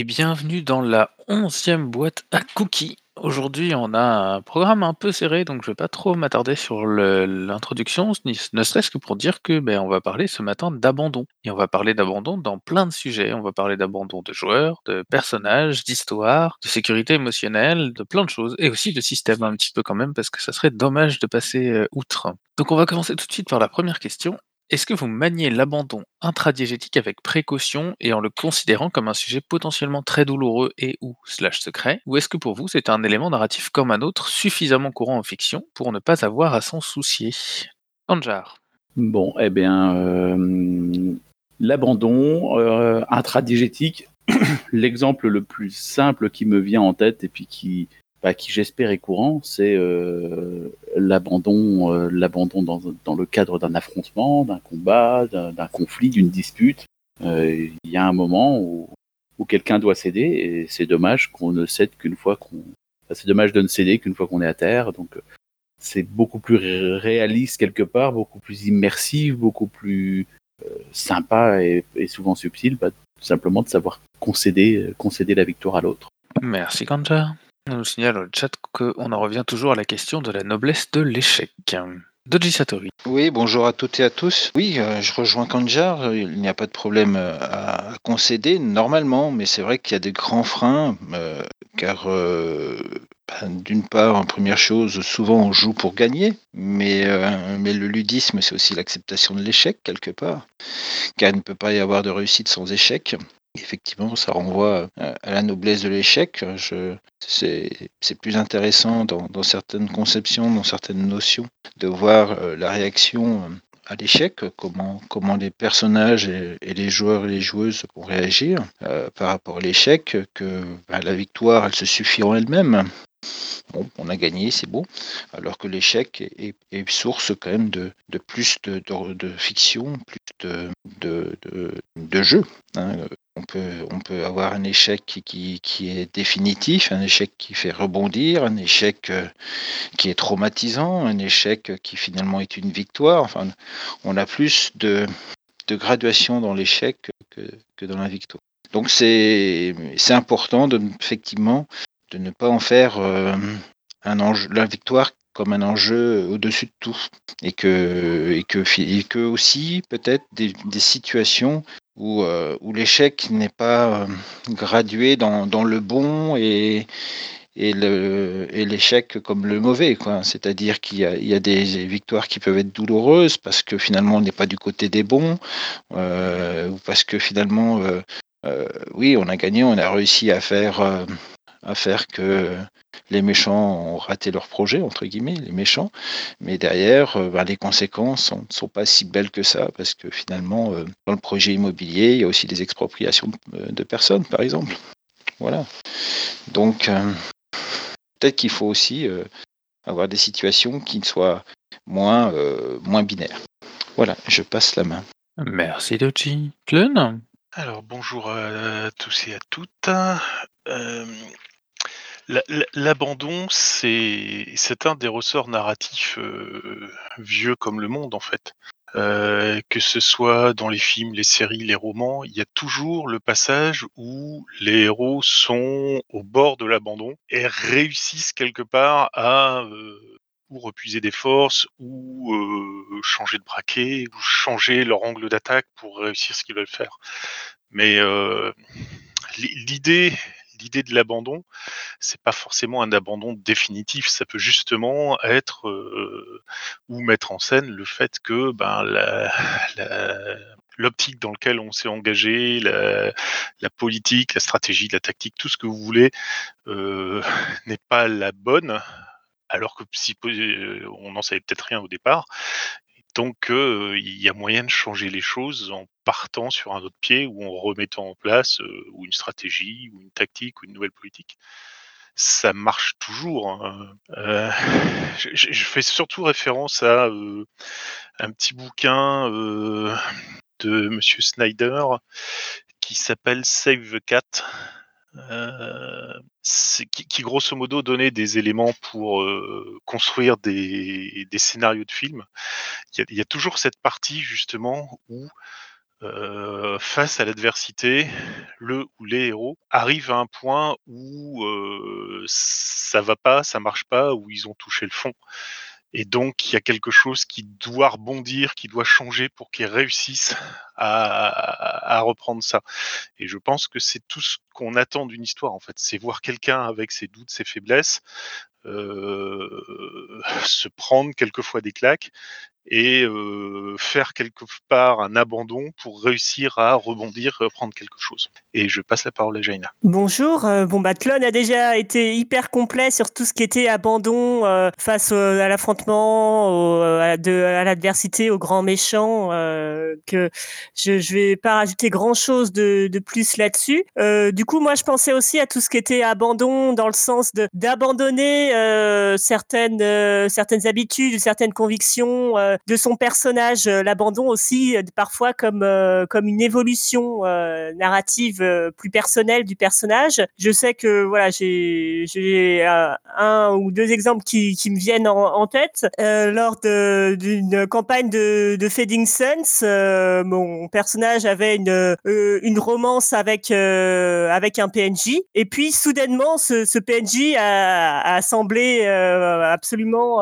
et bienvenue dans la onzième boîte à cookies. Aujourd'hui, on a un programme un peu serré, donc je vais pas trop m'attarder sur l'introduction, ne serait-ce que pour dire que ben, on va parler ce matin d'abandon. Et on va parler d'abandon dans plein de sujets. On va parler d'abandon de joueurs, de personnages, d'histoire, de sécurité émotionnelle, de plein de choses, et aussi de système un petit peu quand même, parce que ça serait dommage de passer euh, outre. Donc on va commencer tout de suite par la première question. Est-ce que vous maniez l'abandon intradiégétique avec précaution et en le considérant comme un sujet potentiellement très douloureux et ou slash secret? Ou est-ce que pour vous c'est un élément narratif comme un autre suffisamment courant en fiction pour ne pas avoir à s'en soucier? Anjar. Bon, eh bien, l'abandon euh, intradigétique, l'exemple le plus simple qui me vient en tête et puis qui, bah, qui j'espère est courant, c'est euh, l'abandon, euh, l'abandon dans, dans le cadre d'un affrontement, d'un combat, d'un conflit, d'une dispute. Euh, Il y a un moment où, où quelqu'un doit céder et c'est dommage qu'on ne cède qu'une fois qu'on. c'est dommage de ne céder qu'une fois qu'on est à terre. Donc c'est beaucoup plus ré- réaliste quelque part, beaucoup plus immersif, beaucoup plus euh, sympa et, et souvent subtil, bah, tout simplement de savoir concéder, concéder la victoire à l'autre. Merci Anjar. On nous signale au chat qu'on en revient toujours à la question de la noblesse de l'échec. Doji Satori. Oui, bonjour à toutes et à tous. Oui, euh, je rejoins Kanjar. Il n'y a pas de problème euh, à, concéder normalement, mais c'est vrai qu'il y a des grands freins, euh, car ben, d'une part, en première chose, souvent on joue pour gagner, mais le ludisme, c'est aussi l'acceptation de l'échec quelque part, car il ne peut pas y avoir de réussite sans échec. Effectivement, ça renvoie euh, à la noblesse de l'échec. Je- C'est plus intéressant dans, certaines conceptions, dans certaines notions de voir euh, la réaction euh, à l'échec, euh, comment, comment les personnages et, les joueurs et les joueuses vont réagir euh, par rapport à l'échec, que bah, la victoire, elle se suffit en elle-même. On a gagné, c'est beau, alors que l'échec est, source quand même de, plus de, fiction, plus de, de, jeu. hein. On peut, avoir un échec qui, est définitif, un échec qui fait rebondir, un échec euh, qui est traumatisant, un échec qui finalement est une victoire. Enfin, on a plus de, graduation dans l'échec que, que dans la victoire. Donc c'est important de effectivement de ne pas en faire euh, un la victoire comme un enjeu au-dessus de tout. Et que et que aussi peut-être des, des situations où euh, où l'échec n'est pas euh, gradué dans, dans le bon et et le et l'échec comme le mauvais c'est-à-dire qu'il y a, des victoires qui peuvent être douloureuses parce que finalement on n'est pas du côté des bons ou parce que finalement oui on a gagné on a réussi à faire à faire que les méchants ont raté leur projet entre guillemets les méchants mais derrière euh, ben, les conséquences ne sont pas si belles que ça parce que finalement euh, dans le projet immobilier il y a aussi des expropriations euh, de personnes par exemple voilà donc euh, peut-être qu'il faut aussi euh, avoir des situations qui soient moins, euh, moins binaires. Voilà, je passe la main. Merci Doji. Clun Alors bonjour à tous et à toutes. Euh, L'abandon, c'est un des ressorts narratifs euh, vieux comme le monde en fait. Euh, que ce soit dans les films, les séries, les romans, il y a toujours le passage où les héros sont au bord de l'abandon et réussissent quelque part à euh, ou repuiser des forces ou changer de braquet ou changer leur angle d'attaque pour réussir ce qu'ils veulent faire. Mais l'i- l'idée, l'idée de l'abandon, c'est pas forcément un abandon définitif. Ça peut justement être euh, ou mettre en scène le fait que ben l'optique dans lequel on s'est engagé, la, la politique, la stratégie, la tactique, tout ce que vous voulez, euh, n'est pas la bonne. Alors que si euh, on n'en savait peut-être rien au départ, donc, il y a moyen de changer les choses en partant sur un autre pied ou en remettant en place une stratégie ou une tactique ou une nouvelle politique. Ça marche toujours. hein. Je, fais surtout référence à un petit bouquin de Monsieur Snyder qui s'appelle Save the Cat. Euh, qui, grosso modo donnait des éléments pour euh, construire des, scénarios de films. Il y, a, toujours cette partie justement où euh, face à l'adversité, le ou les héros arrivent à un point où ça va pas, ça marche pas, où ils ont touché le fond. Et donc, il y a quelque chose qui doit rebondir, qui doit changer pour qu'ils réussissent à, à, reprendre ça. Et je pense que c'est tout ce qu'on attend d'une histoire, en fait. C'est voir quelqu'un avec ses doutes, ses faiblesses, se prendre quelquefois des claques et euh, faire quelque part un abandon pour réussir à rebondir, reprendre quelque chose. Et je passe la parole à Jaina. Bonjour. Euh, bon, bah, a déjà été hyper complet sur tout ce qui était abandon euh, face à l'affrontement, à, l'adversité, aux grands méchants, que je, je vais pas rajouter grand chose de, de plus là-dessus. du coup, moi, je pensais aussi à tout ce qui était abandon dans le sens d'abandonner certaines certaines habitudes, certaines convictions de son personnage, euh, l'abandon aussi euh, parfois comme euh, comme une évolution narrative plus personnelle du personnage. Je sais que voilà, j'ai j'ai un ou deux exemples qui, qui me viennent en, tête lors d'une campagne de, de Fading Suns. mon personnage avait une une romance avec avec un PNJ et puis soudainement ce, PNJ a semblé absolument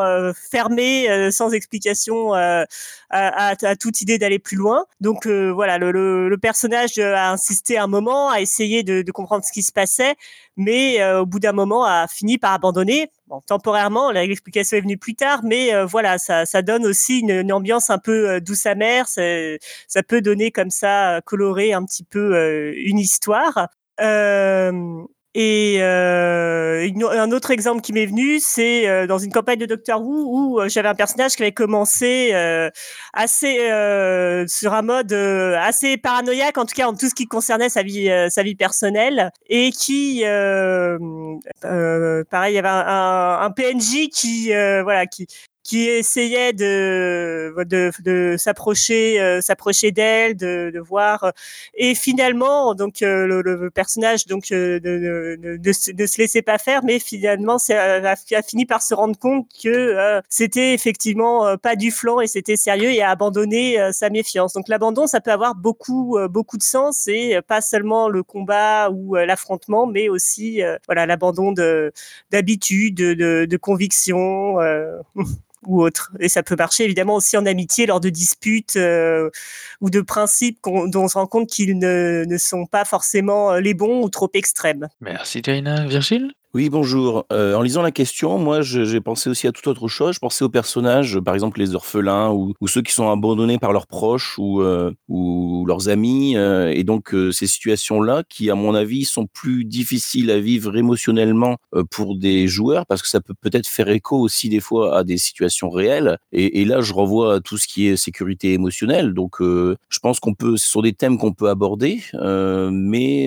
fermé sans explication euh, à, toute idée d'aller plus loin. Donc euh, voilà, le, personnage a insisté un moment, a essayé de, comprendre ce qui se passait, mais euh, au bout d'un moment a fini par abandonner. Bon, temporairement, l'explication est venue plus tard, mais voilà, ça, donne aussi une, ambiance un peu douce amère. Ça, peut donner comme ça, colorer un petit peu une histoire. Et euh, un autre exemple qui m'est venu, c'est euh, dans une campagne de Doctor Who où euh, j'avais un personnage qui avait commencé euh, assez euh, sur un mode assez paranoïaque, en tout cas en tout ce qui concernait sa vie, sa vie personnelle, et qui, pareil, il y avait un, un PNJ qui, voilà, qui qui essayait de s'approcher euh, s'approcher d'elle de, voir et finalement donc euh, le, personnage donc euh, de, de, se laisser pas faire mais finalement c'est a, fini par se rendre compte que c'était effectivement pas du flanc et c'était sérieux et a abandonné sa méfiance. Donc l'abandon ça peut avoir beaucoup beaucoup de sens et pas seulement le combat ou l'affrontement mais aussi voilà l'abandon de d'habitude de, de, de conviction ou autre. Et ça peut marcher évidemment aussi en amitié lors de disputes euh, ou de principes dont on se rend compte qu'ils ne, ne, sont pas forcément euh, les bons ou trop extrêmes. Merci Diana. Virgile? Oui, bonjour. Euh, en lisant la question, moi, j'ai pensé aussi à toute autre chose. Je pensais aux personnages, par exemple les orphelins ou, ceux qui sont abandonnés par leurs proches ou, euh, leurs amis. Euh, et donc, ces situations-là, qui, à mon avis, sont plus difficiles à vivre émotionnellement pour des joueurs, parce que ça peut peut-être faire écho aussi des fois à des situations réelles. Et, là, je revois à tout ce qui est sécurité émotionnelle. Donc, je pense qu'on peut, ce sont des thèmes qu'on peut aborder, mais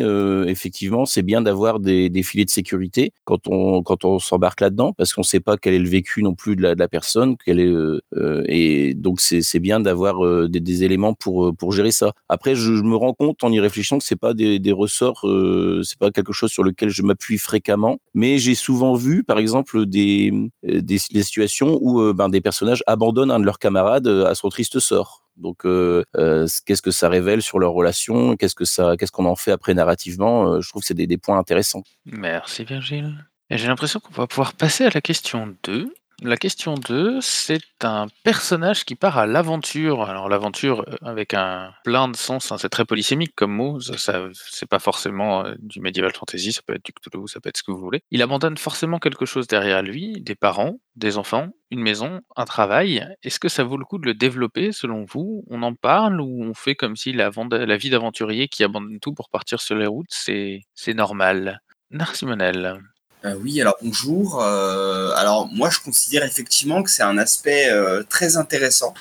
effectivement, c'est bien d'avoir des, des filets de sécurité quand on quand on s'embarque là-dedans parce qu'on ne sait pas quel est le vécu non plus de la, personne, quel est euh, euh et donc c'est bien d'avoir euh, des, éléments pour pour gérer ça. Après, je, me rends compte en y réfléchissant que c'est pas des, ressorts, euh, c'est pas quelque chose sur lequel je m'appuie fréquemment, mais j'ai souvent vu, par exemple, des des, des situations où ben, des personnages abandonnent un de leurs camarades à son triste sort. Donc, euh, euh, qu'est-ce que ça révèle sur leur relation Qu'est-ce que ça, qu'est-ce qu'on en fait après narrativement? Euh, Je trouve que c'est des, des, points intéressants. Merci Virgile. J'ai l'impression qu'on va pouvoir passer à la question 2. La question 2, c'est un personnage qui part à l'aventure. Alors l'aventure euh, avec un plein de sens, hein, c'est très polysémique comme mot, ça, ça c'est pas forcément euh, du medieval fantasy, ça peut être du Cthulhu, ça peut être ce que vous voulez. Il abandonne forcément quelque chose derrière lui, des parents, des enfants, une maison, un travail. Est-ce que ça vaut le coup de le développer selon vous? On en parle ou on fait comme si la, vie d'aventurier qui abandonne tout pour partir sur les routes, c'est normal? Narcimonel. Euh, oui, alors bonjour. Euh, alors moi, je considère effectivement que c'est un aspect euh, très intéressant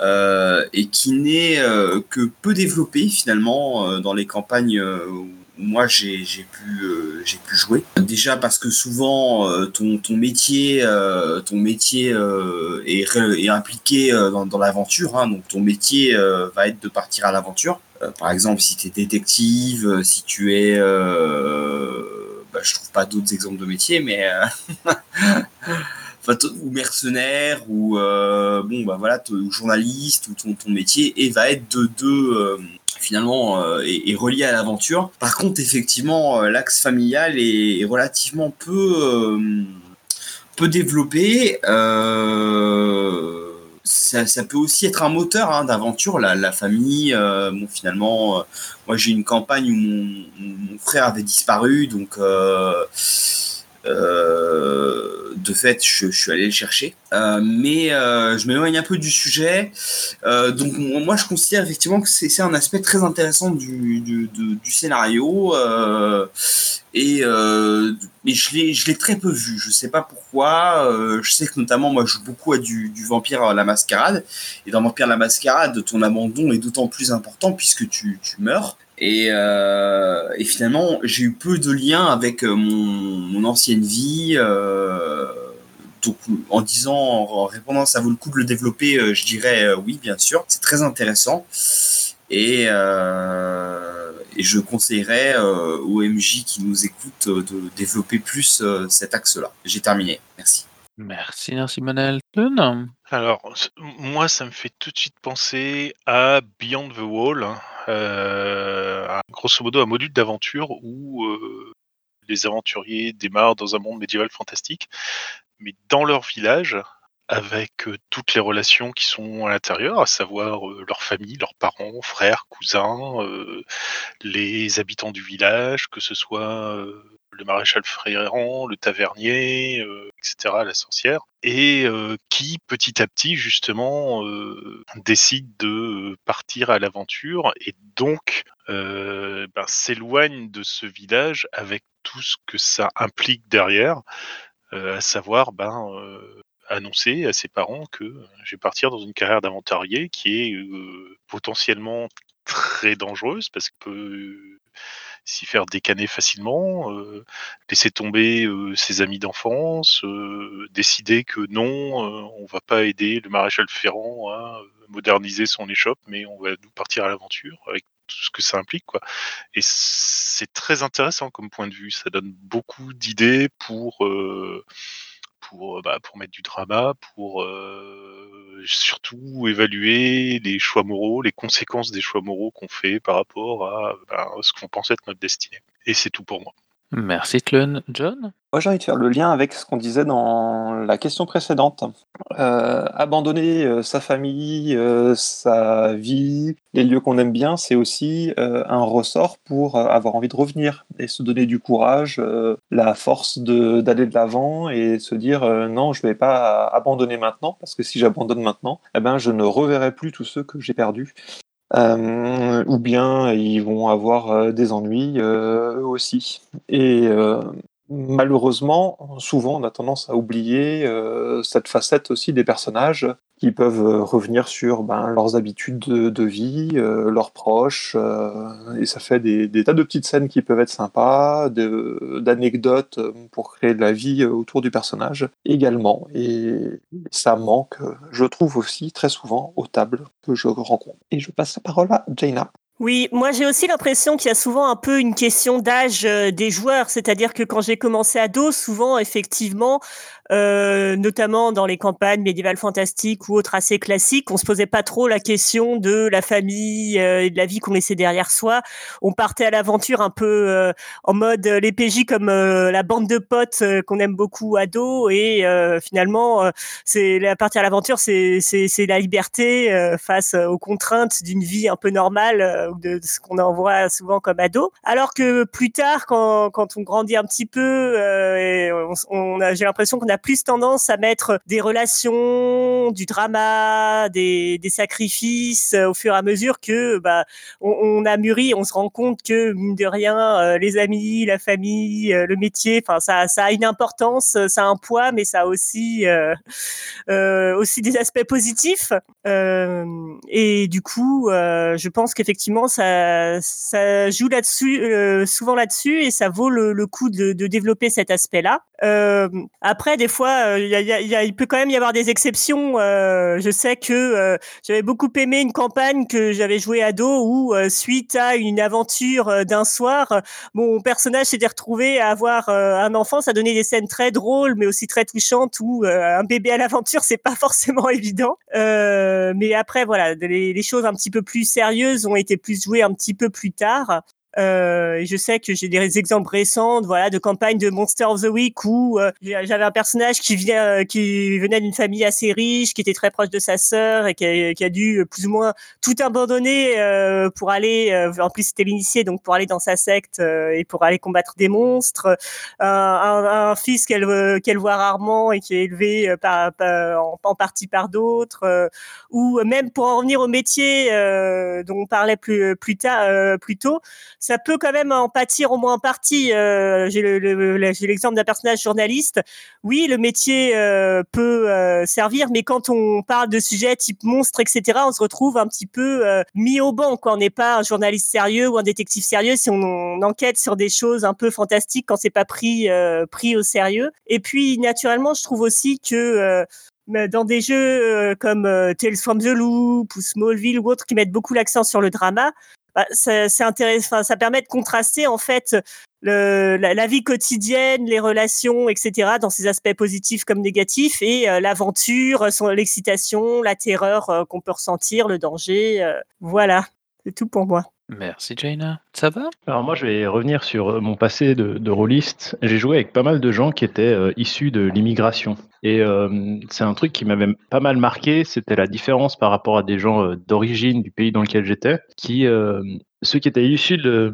euh, et qui n'est euh, que peu développé finalement euh, dans les campagnes où moi j'ai pu j'ai pu jouer. Déjà parce que souvent ton, ton métier ton métier est, est, impliqué dans, dans l'aventure. Hein, donc ton métier va être de partir à l'aventure. par exemple, si tu es détective, si tu es bah, je trouve pas d'autres exemples de métiers, mais euh, ou mercenaire ou bon bah voilà journaliste ou ton, ton métier et va être de deux finalement est, relié à l'aventure. Par contre, effectivement, l'axe familial est, relativement peu peu développé. Euh, ça, peut aussi être un moteur hein, d'aventure, la, famille. Euh, bon, finalement, euh, moi j'ai une campagne où mon, frère avait disparu, donc de fait, je, suis allé le chercher. mais je m'éloigne un peu du sujet. donc moi, je considère effectivement que c'est un aspect très intéressant du, scénario. Et, euh, je l'ai très peu vu. Je sais pas pourquoi. Euh, je sais que notamment, moi, je joue beaucoup à du, vampire à la mascarade. Et dans Vampire à la mascarade, ton abandon est d'autant plus important puisque tu meurs. Et, euh, et finalement, j'ai eu peu de liens avec mon, mon ancienne vie. donc, en disant, en répondant, ça vaut le coup de le développer, je dirais oui, bien sûr. C'est très intéressant. Et et je conseillerais euh, aux MJ qui nous écoutent euh, de développer plus euh, cet axe-là. J'ai terminé. Merci. Merci, merci Manel. Alors, moi, ça me fait tout de suite penser à Beyond the Wall, hein. grosso modo un module d'aventure où les aventuriers démarrent dans un monde médiéval fantastique, mais dans leur village, avec toutes les relations qui sont à l'intérieur, à savoir leur famille, leurs parents, frères, cousins, les habitants du village, que ce soit le maréchal Fréran, le tavernier, etc., la sorcière, et qui petit à petit justement décide de partir à l'aventure et donc ben, s'éloigne de ce village avec tout ce que ça implique derrière, à savoir ben annoncer à ses parents que je vais partir dans une carrière d'aventurier qui est potentiellement très dangereuse parce qu'il peut s'y faire décanner facilement, laisser tomber ses amis d'enfance, décider que non, on va pas aider le maréchal Ferrand à moderniser son échoppe, mais on va nous partir à l'aventure avec tout ce que ça implique quoi. Et c'est très intéressant comme point de vue, ça donne beaucoup d'idées pour pour, bah, pour mettre du drama, pour surtout évaluer les choix moraux, les conséquences des choix moraux qu'on fait par rapport à bah, ce qu'on pense être notre destinée. Et c'est tout pour moi. Merci Tlun. John? Moi j'ai envie de faire le lien avec ce qu'on disait dans la question précédente. Euh, abandonner euh, sa famille, euh, sa vie, les lieux qu'on aime bien, c'est aussi un ressort pour avoir envie de revenir et se donner du courage, la force d'aller de l'avant et se dire non, je ne vais pas abandonner maintenant parce que si j'abandonne maintenant, eh ben, je ne reverrai plus tous ceux que j'ai perdus. Euh, ou bien ils vont avoir euh, des ennuis euh, eux aussi. Et malheureusement, souvent on a tendance à oublier cette facette aussi des personnages qui peuvent euh, revenir sur ben, leurs habitudes de, vie, euh, leurs proches, euh, et ça fait des, tas de petites scènes qui peuvent être sympas, d'anecdotes pour créer de la vie autour du personnage également. Et ça manque, je trouve aussi très souvent aux tables que je rencontre. Et je passe la parole à Jaina. Oui, moi j'ai aussi l'impression qu'il y a souvent un peu une question d'âge des joueurs, c'est-à-dire que quand j'ai commencé à dos, souvent effectivement, euh, notamment dans les campagnes médiévales fantastiques ou autres assez classiques, on se posait pas trop la question de la famille euh, et de la vie qu'on laissait derrière soi. On partait à l'aventure un peu euh, en mode les PJ comme la bande de potes qu'on aime beaucoup à dos et finalement c'est la partie à l'aventure c'est c'est la liberté face aux contraintes d'une vie un peu normale ou de, ce qu'on envoie souvent comme ado. Alors que plus tard quand quand on grandit un petit peu, on, on a j'ai l'impression qu'on a plus tendance à mettre des relations, du drama, des, sacrifices euh, au fur et à mesure que bah, on, a mûri, on se rend compte que mine de rien, euh, les amis, la famille, euh, le métier, enfin ça, a une importance, ça a un poids, mais ça a aussi aussi des aspects positifs. Et du coup, je pense qu'effectivement, ça, ça joue là-dessus, souvent là-dessus, et ça vaut le, coup de, de, développer cet aspect-là. Après, des fois, il, peut quand même y avoir des exceptions. je sais que j'avais beaucoup aimé une campagne que j'avais jouée à dos où, suite à une aventure d'un soir, mon personnage s'était retrouvé à avoir un enfant. Ça donnait des scènes très drôles, mais aussi très touchantes où un bébé à l'aventure, c'est pas forcément évident. Euh, euh, mais après, voilà, les, choses un petit peu plus sérieuses ont été plus jouées un petit peu plus tard. Euh, je sais que j'ai des exemples récents, voilà, de campagnes de Monster of the Week où euh, j'avais un personnage qui vient, qui venait d'une famille assez riche, qui était très proche de sa sœur et qui a, qui a dû plus ou moins tout abandonner euh, pour aller. Euh, en plus, c'était l'initié, donc pour aller dans sa secte euh, et pour aller combattre des monstres. Un, un, un, fils qu'elle qu'elle voit rarement et qui est élevé par, par en, en, partie par d'autres. ou même pour en venir au métier dont on parlait plus plus tard, plus tôt ça peut quand même en pâtir au moins en partie. Euh, j'ai l'exemple le, d'un personnage journaliste. Oui, le métier euh, peut euh, servir, mais quand on parle de sujets type monstre, etc., on se retrouve un petit peu euh, mis au banc. Quand on n'est pas un journaliste sérieux ou un détective sérieux, si on, enquête sur des choses un peu fantastiques, quand c'est pas pris euh, pris au sérieux. Et puis, naturellement, je trouve aussi que dans des jeux comme Tales from the Loop ou Smallville ou autres qui mettent beaucoup l'accent sur le drama, bah, c'est intéressant. Ça permet de contraster en fait le, la, vie quotidienne, les relations, etc. dans ses aspects positifs comme négatifs et euh, l'aventure, l'excitation, la terreur euh, qu'on peut ressentir, le danger. Euh, voilà, c'est tout pour moi. Merci Jaina. Ça va? Alors moi je vais revenir sur mon passé de, de rôliste. J'ai joué avec pas mal de gens qui étaient euh, issus de l'immigration. Et euh, c'est un truc qui m'avait pas mal marqué, c'était la différence par rapport à des gens euh, d'origine du pays dans lequel j'étais, qui ceux qui étaient issus de,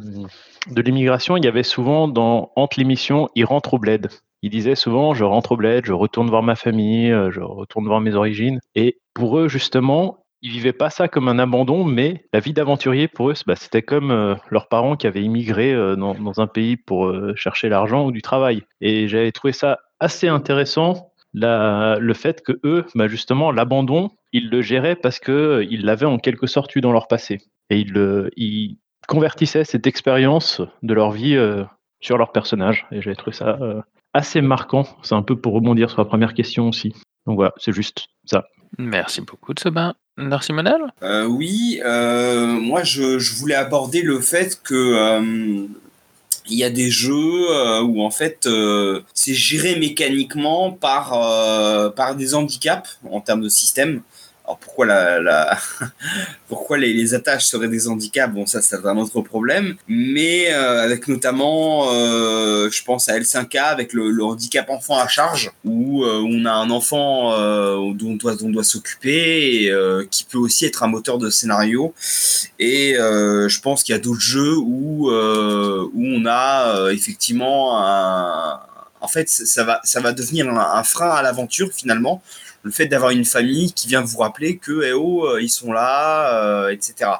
l'immigration, il y avait souvent dans entre l'émission, ils rentrent au bled. Ils disaient souvent je rentre au bled, je retourne voir ma famille, je retourne voir mes origines. Et pour eux justement, ils vivaient pas ça comme un abandon, mais la vie d'aventurier pour eux, bah, c'était comme euh, leurs parents qui avaient immigré euh, dans, un pays pour euh, chercher l'argent ou du travail. Et j'avais trouvé ça assez intéressant, le fait que eux, bah, justement, l'abandon, ils le géraient parce que ils l'avaient en quelque sorte eu dans leur passé. Et ils convertissaient cette expérience de leur vie sur leur personnage. Et j'avais trouvé ça assez marquant. C'est un peu pour rebondir sur la première question aussi. Donc voilà, c'est juste ça. Merci beaucoup de ce bain. Merci oui, euh, moi je, voulais aborder le fait que euh, il y a des jeux euh, où en fait c'est géré mécaniquement par des handicaps en termes de système. Alors pourquoi la, pourquoi les, attaches seraient des handicaps? Bon, ça c'est un autre problème. Mais euh, avec notamment, euh, je pense à L5K avec le, handicap enfant à charge, où euh, on a un enfant dont on doit, s'occuper, euh, qui peut aussi être un moteur de scénario. Et je pense qu'il y a d'autres jeux où où on a effectivement un en fait, ça va, ça va devenir un frein à l'aventure finalement le fait d'avoir une famille qui vient vous rappeler que eh oh, euh, ils sont là, euh, etc.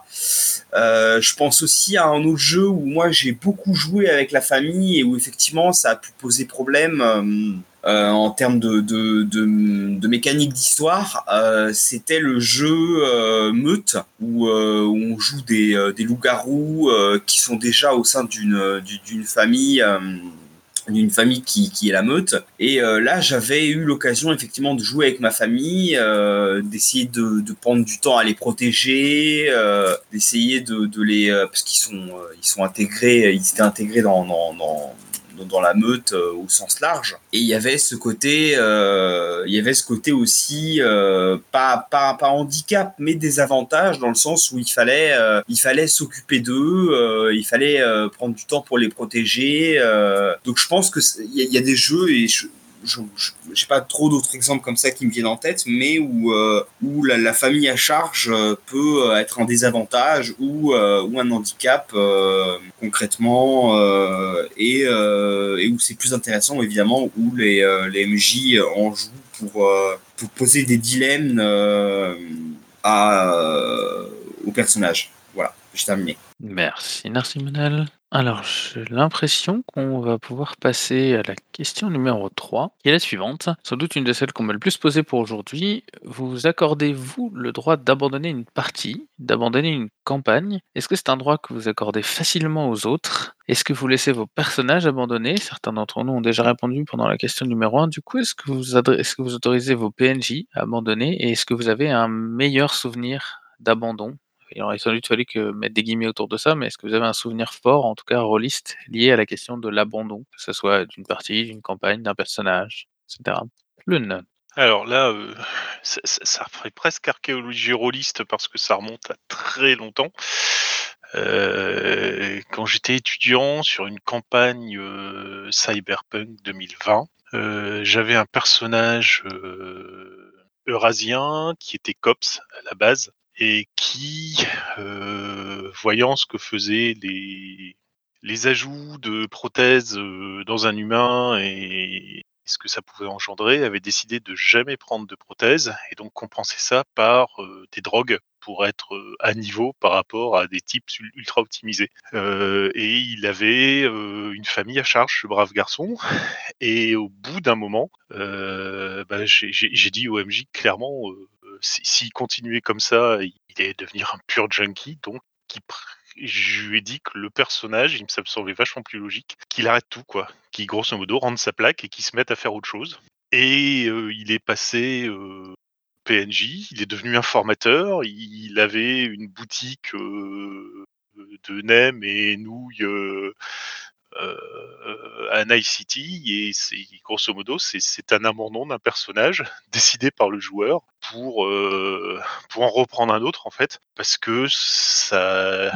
Euh, je pense aussi à un autre jeu où moi j'ai beaucoup joué avec la famille et où effectivement ça a pu poser problème. En termes de, de, de, mécanique d'histoire, c'était le jeu Meute, où, on joue des, des loups-garous qui sont déjà au sein d'une famille d'une famille qui, qui, est la meute. Et euh, là, j'avais eu l'occasion effectivement de jouer avec ma famille, euh, d'essayer de, de, prendre du temps à les protéger, euh, d'essayer de, de, les... parce qu'ils sont, ils sont intégrés, ils étaient intégrés dans, dans, dans dans la meute euh, au sens large. Et il y avait ce côté, euh, il y avait ce côté aussi euh, pas, pas, pas handicap, mais des avantages dans le sens où il fallait, il fallait s'occuper d'eux, il fallait prendre du temps pour les protéger. donc je pense que il y, a des jeux je n'ai pas trop d'autres exemples comme ça qui me viennent en tête, mais où, euh, où la, la, famille à charge euh, peut euh, être un désavantage ou, euh, ou un handicap euh, concrètement, euh, et, et, où c'est plus intéressant évidemment, où les, les MJ en jouent pour, pour poser des dilemmes à, aux personnages. Voilà, j'ai terminé. Merci, merci Manel. Alors, j'ai l'impression qu'on va pouvoir passer à la question numéro 3, qui est la suivante. Sans doute une de celles qu'on m'a le plus posées pour aujourd'hui. Vous accordez-vous le droit d'abandonner une partie, d'abandonner une campagne? Est-ce que c'est un droit que vous accordez facilement aux autres? Est-ce que vous laissez vos personnages abandonner Certains d'entre nous ont déjà répondu pendant la question numéro 1. Du coup, est-ce que est-ce que vous autorisez vos PNJ à abandonner? Et est-ce que vous avez un meilleur souvenir d'abandon? Il aurait sans doute fallu mettre des guillemets autour de ça, mais est-ce que vous avez un souvenir fort, en tout cas rôliste, lié à la question de l'abandon, que ce soit d'une partie, d'une campagne, d'un personnage, etc. Lune. Alors là, euh, ça, ça- ferait presque archéologie rôliste parce que ça remonte à très longtemps. Euh, quand j'étais étudiant sur une campagne euh, Cyberpunk 2020, euh, j'avais un personnage eurasien qui était COPS à la base et qui, euh, voyant ce que faisaient les, les ajouts de prothèses euh, dans un humain et ce que ça pouvait engendrer, avait décidé de jamais prendre de prothèses et donc compenser ça par euh, des drogues pour être à niveau par rapport à des types ul- ultra optimisés. Et il avait une famille à charge, ce brave garçon. Et au bout d'un moment, bah, j'ai dit au MJ clairement, s'il continuait comme ça, il allait devenir un pur junkie. Donc, pr- je lui ai dit que le personnage, il me semblait vachement plus logique, qu'il arrête tout, quoi. Qu'il, grosso modo, rende sa plaque et qu'il se mette à faire autre chose. Et euh, il est passé euh, PNJ, il est devenu informateur, il avait une boutique euh, de nems et nouilles à Night City et c'est grosso modo c'est un abandon d'un personnage décidé par le joueur pour euh, pour en reprendre un autre en fait parce que ça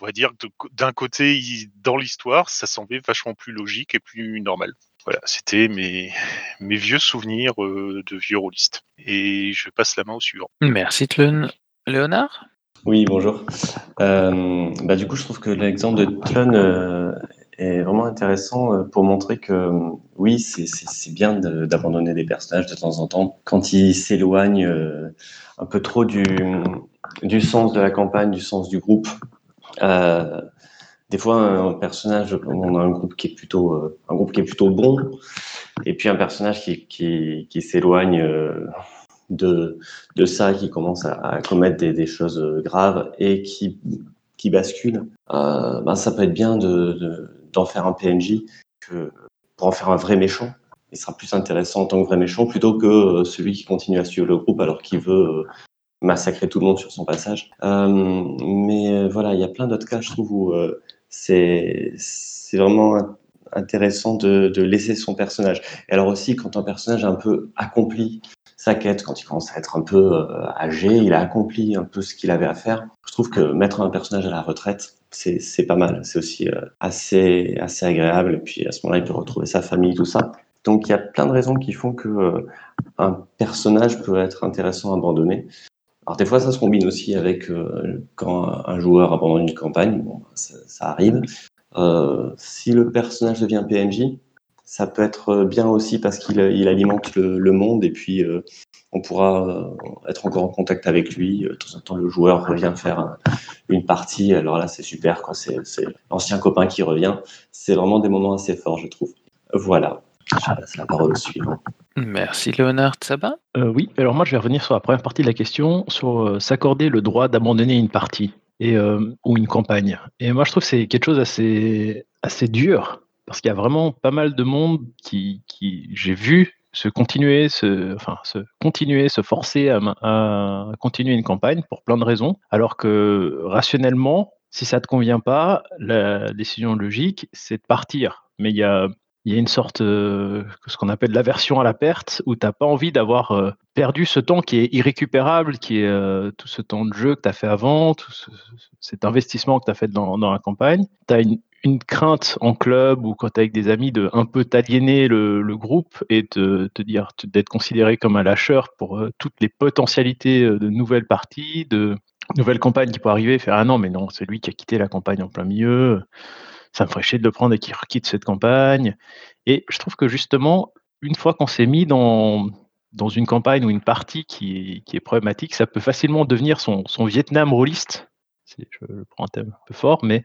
on va dire de- d'un côté dans l'histoire ça semblait vachement plus logique et plus normal voilà c'était mes mes vieux souvenirs euh, de vieux rôlistes et je passe la main au suivant Merci Tlun. Léonard? Oui, bonjour. Euh, bah, du coup, je trouve que l'exemple de Tlun euh, est vraiment intéressant euh, pour montrer que euh, oui, c'est bien d'abandonner des personnages de temps en temps quand ils s'éloignent euh, un peu trop du, du sens de la campagne, du sens du groupe. Des fois, un personnage, on a un groupe qui est plutôt, un groupe qui est plutôt bon, et puis un personnage qui, qui, qui s'éloigne de, de ça, qui commence à, commettre des, choses graves et qui, qui bascule. Ben, ça peut être bien de- d'en faire un PNJ que pour en faire un vrai méchant. Il sera plus intéressant en tant que vrai méchant plutôt que euh, celui qui continue à suivre le groupe alors qu'il veut euh, massacrer tout le monde sur son passage. Euh, mais voilà, il y a plein d'autres cas, je trouve, où c'est vraiment in- intéressant de, de laisser son personnage. Et alors aussi, quand un personnage a un peu accompli sa quête, quand il commence à être un peu euh, âgé, il a accompli un peu ce qu'il avait à faire. Je trouve que mettre un personnage à la retraite, c'est pas mal. C'est aussi euh, assez, assez agréable. Et puis à ce moment-là, il peut retrouver sa famille, tout ça. Donc il y a plein de raisons qui font que euh, un personnage peut être intéressant à abandonner. Alors des fois, ça se combine aussi avec quand un joueur abandonne une campagne. Bon, ça, arrive. Si le personnage devient PNJ, ça peut être bien aussi parce qu'il il alimente le, le monde et puis euh, on pourra euh, être encore en contact avec lui. De temps en temps, le joueur revient faire un- une partie. Alors là, c'est super. quoi. C'est c'est l'ancien copain qui revient. C'est vraiment des moments assez forts, je trouve. Voilà. Je passe la parole au suivant. Merci Léonard. Sabin Euh, oui, alors moi je vais revenir sur la première partie de la question, sur euh, s'accorder le droit d'abandonner une partie et, euh, ou une campagne. Et moi je trouve que c'est quelque chose assez, assez dur, parce qu'il y a vraiment pas mal de monde qui, qui j'ai vu se continuer, se, enfin, se continuer, se forcer à, continuer une campagne pour plein de raisons, alors que rationnellement, si ça te convient pas, la décision logique, c'est de partir. Mais il y a, y a une sorte, euh, ce qu'on appelle l'aversion à la perte, où tu n'as pas envie d'avoir euh, perdu ce temps qui est irrécupérable, qui est euh, tout ce temps de jeu que tu as fait avant, tout ce- cet investissement que tu as fait dans, dans la campagne. Tu une, une crainte en club ou quand tu avec des amis de un peu t'aliéner le, le groupe et de te dire d'être considéré comme un lâcheur pour euh, toutes les potentialités euh, de nouvelles parties, de nouvelles campagnes qui pourraient arriver, faire ah non mais non, c'est lui qui a quitté la campagne en plein milieu, ça me ferait chier de le prendre et qu'il quitte cette campagne. Et je trouve que justement, une fois qu'on s'est mis dans, dans une campagne ou une partie qui est, qui est problématique, ça peut facilement devenir son, son Vietnam rôliste. Je, prends un thème un peu fort, mais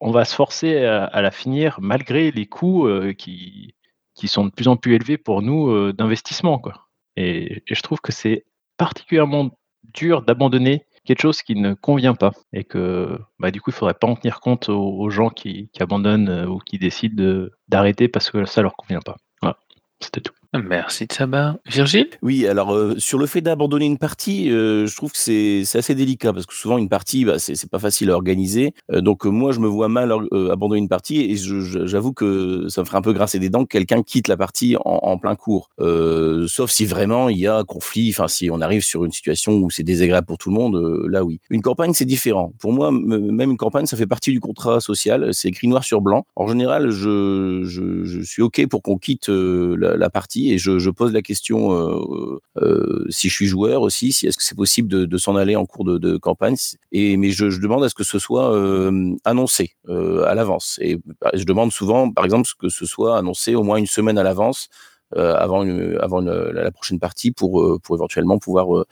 on va se forcer à, la finir malgré les coûts euh, qui, qui sont de plus en plus élevés pour nous euh, d'investissement. Quoi. Et, je trouve que c'est particulièrement dur d'abandonner quelque chose qui ne convient pas et que bah, du coup il faudrait pas en tenir compte aux, gens qui, abandonnent euh, ou qui décident de- d'arrêter parce que ça leur convient pas. Voilà, c'était tout. Merci de Saba. Virgile? Oui, alors euh, sur le fait d'abandonner une partie, euh, je trouve que c'est assez délicat parce que souvent une partie, bah, c'est pas facile à organiser. Euh, donc euh, moi, je me vois mal euh, abandonner une partie et j'avoue que ça me ferait un peu grincer des dents que quelqu'un quitte la partie en, en plein cours. Euh, sauf si vraiment il y a conflit, enfin si on arrive sur une situation où c'est désagréable pour tout le monde, là oui. Une campagne, c'est différent. Pour moi, même une campagne, ça fait partie du contrat social. C'est écrit noir sur blanc. En général, je, je, je suis ok pour qu'on quitte la partie et je, pose la question euh, euh, si je suis joueur aussi, si est-ce que c'est possible de, s'en aller en cours de, campagne? Et mais je, demande à ce que ce soit euh, annoncé à l'avance. Et bah, je demande souvent, par exemple, que ce soit annoncé au moins une semaine à l'avance avant, la, prochaine partie pour, éventuellement pouvoir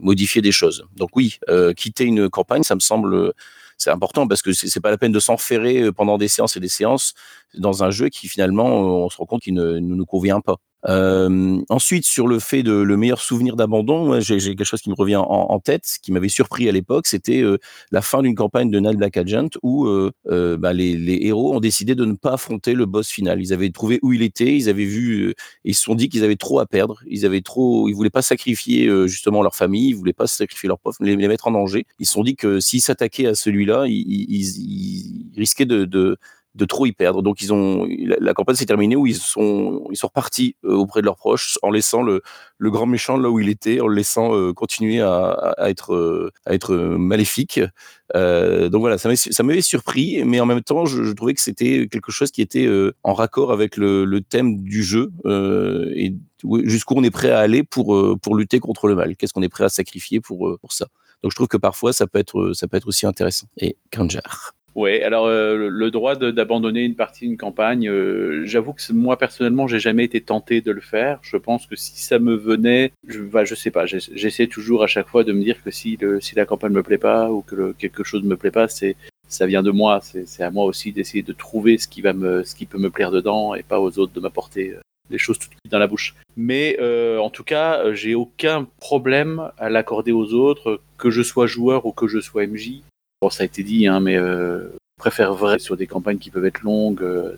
modifier des choses. Donc oui, quitter une campagne, ça me semble c'est important parce que c'est pas la peine de s'enferrer euh, pendant des séances et des séances dans un jeu qui finalement euh, on se rend compte qu'il ne, ne nous convient pas. Euh, ensuite, sur le fait de le meilleur souvenir d'abandon, j'ai quelque chose qui me revient en, tête, qui m'avait surpris à l'époque, c'était euh, la fin d'une campagne de Night Black Agent où euh, bah, les, les héros ont décidé de ne pas affronter le boss final. Ils avaient trouvé où il était, ils avaient vu, ils se sont dit qu'ils avaient trop à perdre, ils avaient trop, ils voulaient pas sacrifier justement leur famille, ils voulaient pas sacrifier leurs profs, les, les mettre en danger. Ils se sont dit que s'ils s'attaquaient à celui-là, ils- ils- ils risquaient de, de de trop y perdre. Donc ils ont la, campagne s'est terminée où ils sont ils sont repartis euh, auprès de leurs proches en laissant le, grand méchant là où il était, en le laissant euh, continuer à, être euh, maléfique. Donc voilà, ça m'avait surpris, mais en même temps, je, trouvais que c'était quelque chose qui était en raccord avec le, thème du jeu et où- jusqu'où on est prêt à aller pour pour lutter contre le mal. Qu'est-ce qu'on est prêt à sacrifier pour pour ça? Donc je trouve que parfois ça peut être ça peut être aussi intéressant. Et Kanjar. Ouais, alors euh, le- droit d'abandonner une partie d'une campagne, euh, j'avoue que moi personnellement, j'ai jamais été tenté de le faire. Je pense que si ça me venait, je, bah, sais pas, j'ess- j'essaie toujours à chaque fois de me dire que si, le, si la campagne me plaît pas ou que le- quelque chose me plaît pas, c'est ça vient de moi. C'est c'est à moi aussi d'essayer de trouver ce qui va me, ce qui peut me plaire dedans et pas aux autres de m'apporter euh, des choses tout de suite dans la bouche. Mais euh, en tout cas, euh, j'ai aucun problème à l'accorder aux autres, que je sois joueur ou que je sois MJ. Bon, ça a été dit, hein, mais euh, préfère vrai sur des campagnes qui peuvent être longues. euh,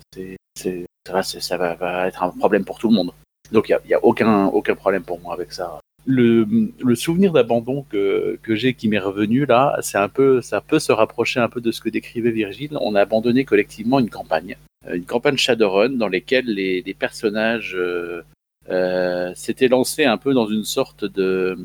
c'est, ça, va, être un problème pour tout le monde. Donc il n'y a, aucun, problème pour moi avec ça. Le, souvenir d'abandon que, j'ai qui m'est revenu là, c'est un peu, ça peut se rapprocher un peu de ce que décrivait Virgile. On a abandonné collectivement une campagne, euh, une campagne Shadowrun dans laquelle les, personnages s'étaient lancés un peu dans une sorte de,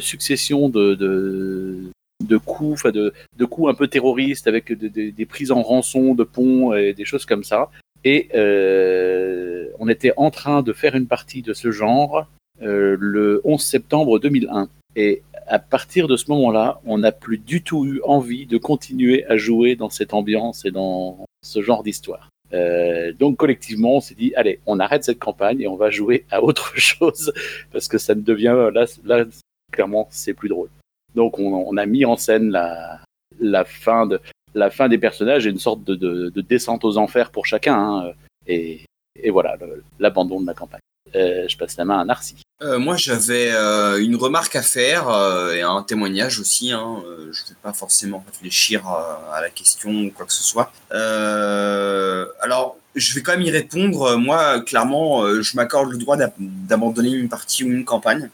succession de, de coups, de, de coups un peu terroristes avec de- de- des prises en rançon de ponts et des choses comme ça. Et euh, on était en train de faire une partie de ce genre euh, le 11 septembre 2001. Et à partir de ce moment-là, on n'a plus du tout eu envie de continuer à jouer dans cette ambiance et dans ce genre d'histoire. Euh, donc collectivement, on s'est dit, allez, on arrête cette campagne et on va jouer à autre chose parce que ça ne devient là, là clairement, c'est plus drôle. Donc on, a mis en scène la, fin des personnages et une sorte de, de, de descente aux enfers pour chacun. hein. et, voilà, l'abandon de la campagne. Euh, je passe la main à Narcy. Euh, moi, j'avais euh, une remarque à faire et un témoignage aussi. Hein. Je ne vais pas forcément réfléchir à, à la question ou quoi que ce soit. Alors, je vais quand même y répondre. Moi, clairement, je m'accorde le droit d'ab- d'abandonner une partie ou une campagne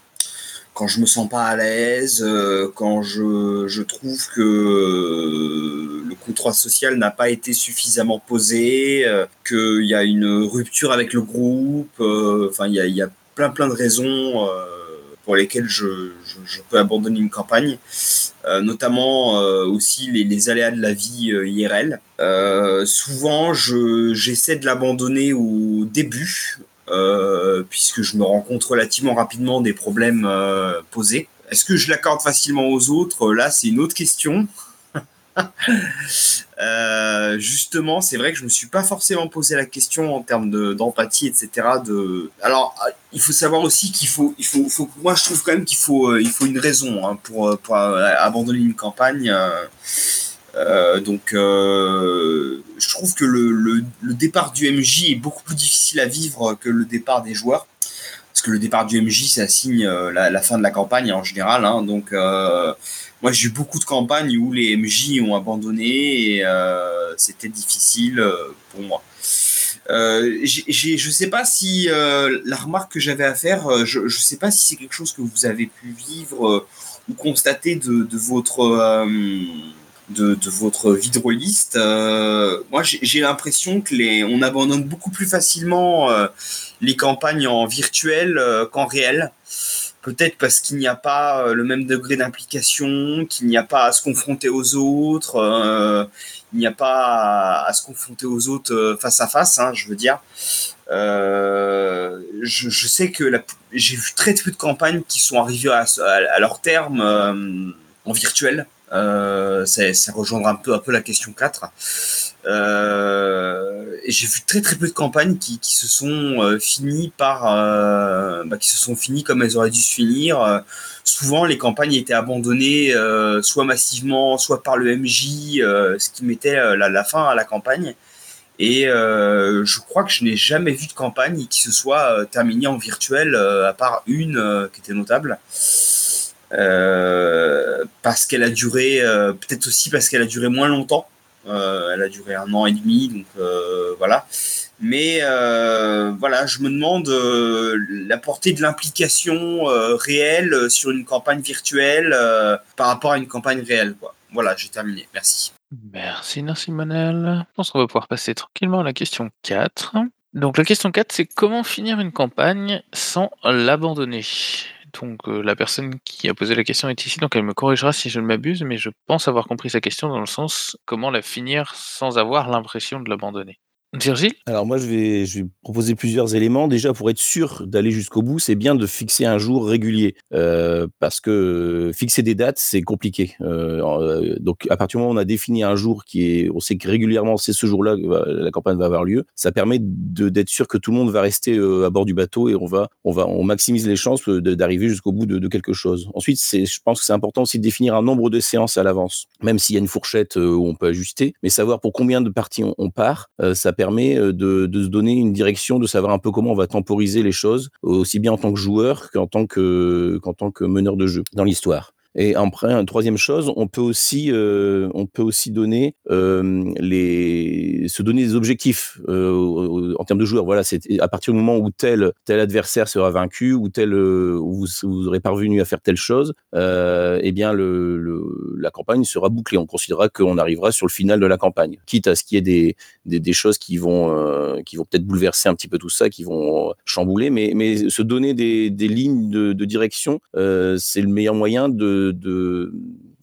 quand je me sens pas à l'aise, euh, quand je, je trouve que euh, le contrat social n'a pas été suffisamment posé, euh, qu'il y a une rupture avec le groupe, enfin il y a, y a plein plein de raisons pour lesquelles je, je, peux abandonner une campagne, notamment aussi les, les aléas de la vie IRL. Souvent, je, j'essaie de l'abandonner au début, puisque je me rends compte relativement rapidement des problèmes euh, posés. Est-ce que je l'accorde facilement aux autres? Là, c'est une autre question. Euh, justement, c'est vrai que je me suis pas forcément posé la question en termes de- d'empathie, etc. De... Alors, euh, il faut savoir aussi qu'il faut, moi je trouve quand même qu'il faut, euh, il faut une raison hein, pour, euh, euh, abandonner une campagne. euh, Euh, donc, euh, je trouve que le, départ du MJ est beaucoup plus difficile à vivre que le départ des joueurs. Parce que le départ du MJ, ça signe euh, la, fin de la campagne en général. Hein, donc, moi, j'ai eu beaucoup de campagnes où les MJ ont abandonné et c'était difficile pour moi. Je sais pas si la remarque que j'avais à faire, je, je sais pas si c'est quelque chose que vous avez pu vivre ou constater de votre de, votre rôliste. Euh, moi, j'ai l'impression que les, on abandonne beaucoup plus facilement euh, les campagnes en virtuel euh, qu'en réel. Peut-être parce qu'il n'y a pas le même degré d'implication, qu'il n'y a pas à se confronter aux autres, il n'y a pas à, se confronter aux autres face à face, hein, je veux dire. je, sais que j'ai vu très peu de campagnes qui sont arrivées à leur terme en virtuel. Euh, rejoindra un peu, la question 4. Euh, j'ai vu très très peu de campagnes qui, se sont euh, finies par, euh, bah, qui se sont finies comme elles auraient dû se finir. Souvent, les campagnes étaient abandonnées, soit massivement, soit par le MJ, ce qui mettait la, fin à la campagne. Et je crois que je n'ai jamais vu de campagne qui se soit terminée en virtuel, à part une qui était notable. Euh, parce qu'elle a duré, euh, peut-être aussi parce qu'elle a duré moins longtemps. Euh, elle a duré un an et demi, donc voilà. Mais voilà, je me demande la portée de l'implication réelle sur une campagne virtuelle par rapport à une campagne réelle. Voilà, j'ai terminé. Merci. Merci, merci Manel. Je pense qu'on va pouvoir passer tranquillement à la question 4. Donc la question 4, c'est comment finir une campagne sans l'abandonner? Donc euh, la personne qui a posé la question est ici, donc elle me corrigera si je ne m'abuse, mais je pense avoir compris sa question dans le sens comment la finir sans avoir l'impression de l'abandonner. Alors moi, je vais, proposer plusieurs éléments. Déjà, pour être sûr d'aller jusqu'au bout, c'est bien de fixer un jour régulier. Euh, parce que fixer des dates, c'est compliqué. Euh, donc, à partir du moment où on a défini un jour qui est... On sait que régulièrement, c'est ce jour-là que la campagne va avoir lieu. Ça permet d'être sûr que tout le monde va rester euh, à bord du bateau et on va, on va, on maximise les chances d'arriver jusqu'au bout de, quelque chose. Ensuite, je pense que c'est important aussi de définir un nombre de séances à l'avance. Même s'il y a une fourchette euh, où on peut ajuster. Mais savoir pour combien de parties on, on part, euh, ça permet de, de, se donner une direction, de savoir un peu comment on va temporiser les choses, aussi bien en tant que joueur qu'en tant que, qu'en tant que meneur de jeu dans l'histoire. Et après, une troisième chose, on peut aussi, euh, on peut aussi donner euh, les, se donner des objectifs euh, en termes de joueurs. Voilà, c'est à partir du moment où tel tel adversaire sera vaincu ou tel où vous, vous, aurez parvenu à faire telle chose, eh bien le, la campagne sera bouclée. On considérera qu'on arrivera sur le final de la campagne, quitte à ce qu'il y ait des, des, choses qui vont qui vont peut-être bouleverser un petit peu tout ça, qui vont chambouler, mais mais se donner des, des lignes de direction, c'est le meilleur moyen de de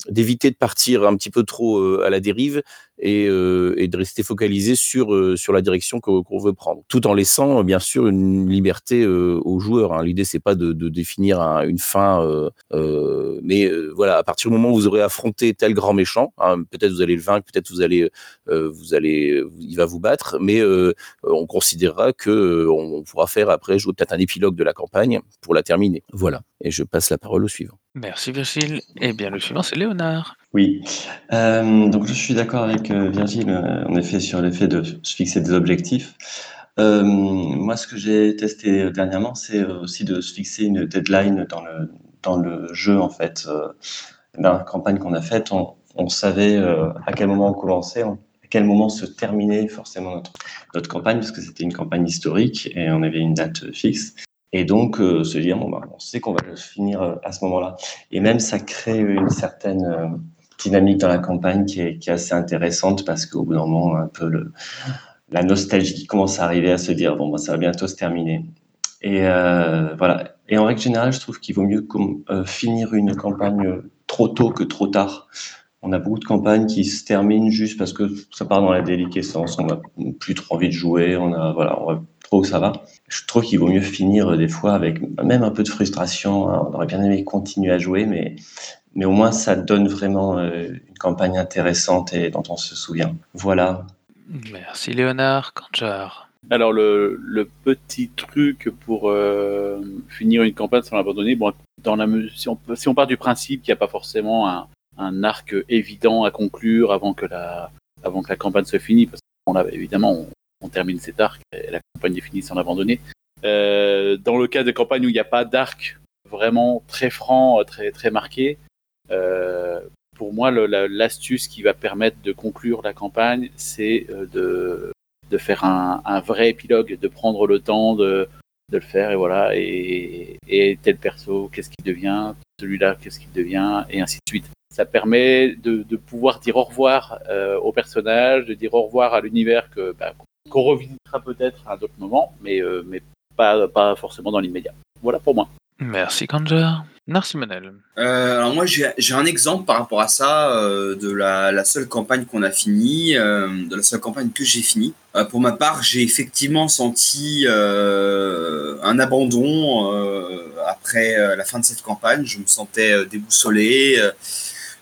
d'éviter de partir un petit peu trop euh, à la dérive et, euh, et, de rester focalisé sur euh, sur la direction qu'on veut prendre, tout en laissant bien sûr une liberté euh, aux joueurs. Hein. L'idée c'est pas de, de définir un, une fin, euh, mais voilà, à partir du moment où vous aurez affronté tel grand méchant, hein, peut-être vous allez le vaincre, peut-être vous allez vous allez, il va vous battre, mais on considérera que on pourra faire après jouer peut-être un épilogue de la campagne pour la terminer. Voilà, et je passe la parole au suivant. Merci Virgile. Et eh bien le suivant c'est Léonard. Oui, euh, donc je suis d'accord avec euh, Virgile, euh, en effet, sur l'effet de se fixer des objectifs. Moi, ce que j'ai testé dernièrement, c'est aussi de se fixer une deadline dans le, dans le jeu, en fait. dans la campagne qu'on a faite, on, savait à quel moment on commençait, à quel moment se terminait forcément notre, notre campagne, parce que c'était une campagne historique et on avait une date fixe. Et donc, se dire, bon, bah, on sait qu'on va le finir à ce moment-là. Et même, ça crée une certaine dynamique dans la campagne qui est, assez intéressante parce qu'au bout d'un moment, un peu la nostalgie qui commence à arriver à se dire bon, bah, ça va bientôt se terminer. Et euh, voilà. Et en règle générale, je trouve qu'il vaut mieux euh, finir une campagne trop tôt que trop tard. On a beaucoup de campagnes qui se terminent juste parce que ça part dans la déliquescence. On n'a plus trop envie de jouer. On a voilà, on va trop où ça va. Je trouve qu'il vaut mieux finir des fois avec même un peu de frustration. On aurait bien aimé continuer à jouer, mais mais au moins ça donne vraiment euh, une campagne intéressante et dont on se souvient. Voilà. Merci Léonard. Kanjar. Alors le, le, petit truc pour euh, finir une campagne sans l'abandonner, bon, dans la si on, si on part du principe qu'il n'y a pas forcément un, un arc évident à conclure avant que la, avant que la campagne se finisse. Parce qu'on a, évidemment, on, on, termine cet arc et la campagne est finie sans l'abandonner. Euh, dans le cas de campagne où il n'y a pas d'arc vraiment très franc, très, très marqué, euh, pour moi, l'astuce qui va permettre de conclure la campagne, c'est euh, de, faire un, un, vrai épilogue, de prendre le temps de, le faire, et voilà, et, tel perso, qu'est-ce qu'il devient, celui-là, qu'est-ce qu'il devient, et ainsi de suite. Ça permet de, pouvoir dire au revoir euh, au personnage, de dire au revoir à l'univers que bah, qu'on revisitera peut-être à d'autres moments, mais, euh, mais pas, pas forcément dans l'immédiat. Voilà pour moi. Merci Kanja. Merci Manel. Euh, alors moi j'ai un exemple par rapport à ça euh, de la, seule campagne qu'on a finie, euh, de la seule campagne que j'ai finie. Pour ma part j'ai effectivement senti un abandon après la fin de cette campagne. Je me sentais déboussolé.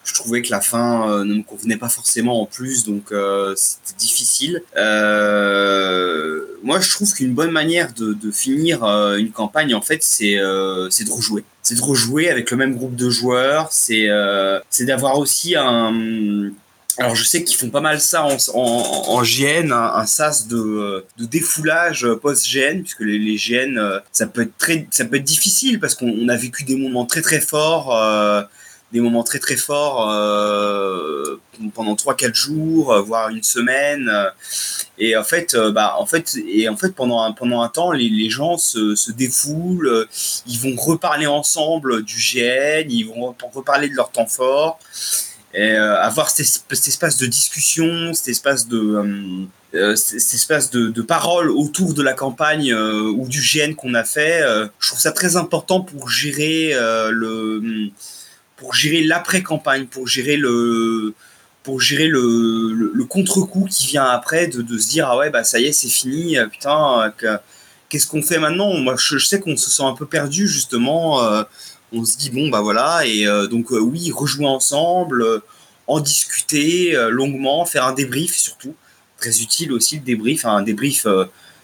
Je trouvais que la fin ne me convenait pas forcément en plus, donc c'était difficile. moi je trouve qu'une bonne manière de, de finir une campagne en fait c'est de rejouer c'est de rejouer avec le même groupe de joueurs, c'est euh, d'avoir aussi un... Alors je sais qu'ils font pas mal ça en, en, en GN, un, un, sas de, de défoulage post-GN, puisque les, les, GN, euh, ça peut être très, ça peut être difficile parce qu'on a vécu des moments très très forts. Euh, des moments très très forts euh, pendant 3-4 jours, euh, voire une semaine. Euh, et en fait, bah, en fait, et en fait pendant, un, pendant un temps, les, les gens se, se, défoulent, ils vont reparler ensemble du GN, ils vont reparler de leur temps fort, et avoir cet, cet, espace de discussion, cet espace de... Euh, cet espace de, de, parole autour de la campagne euh, ou du GN qu'on a fait, euh, je trouve ça très important pour gérer le pour gérer l'après-campagne, pour gérer le contre-coup qui vient après, de, se dire ah ouais bah ça y est c'est fini, euh, putain euh, qu'est-ce qu'on fait maintenant? Moi je, sais qu'on se sent un peu perdu justement, euh, on se dit bon bah voilà et donc oui rejouer ensemble, en discuter longuement, faire un débrief surtout, très utile aussi le débrief, un débrief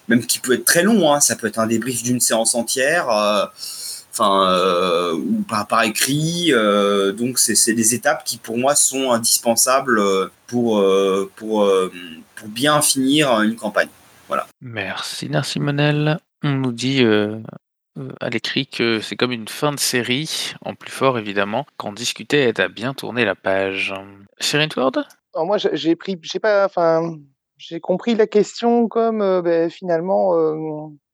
même qui peut être très long, hein, ça peut être un débrief d'une séance entière enfin euh, ou par, par écrit. Euh, donc c'est des étapes qui pour moi sont indispensables euh, pour euh, pour euh, pour bien finir une campagne. Voilà. Merci merci Manel. On nous dit à l'écrit que c'est comme une fin de série, en plus fort évidemment, quand discuter aide à bien tourner la page. Shirin Ward Alors moi j'ai pris, je sais pas, enfin j'ai compris la question comme euh, ben, finalement euh,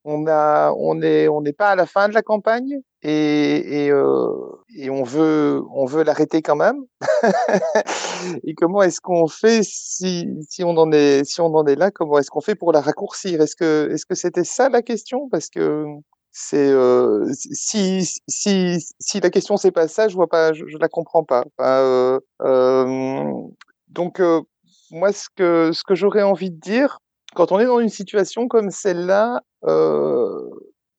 on a on est on n'est pas à la fin de la campagne et et, euh, et on veut on veut l'arrêter quand même. Et comment est-ce qu'on fait si si on en est si on en est là comment est-ce qu'on fait pour la raccourcir? Est-ce que est-ce que c'était ça la question? Parce que c'est euh, si si si la question c'est pas ça je vois pas je, je la comprends pas. Enfin, donc moi, ce que, ce que j'aurais envie de dire, quand on est dans une situation comme celle-là, euh,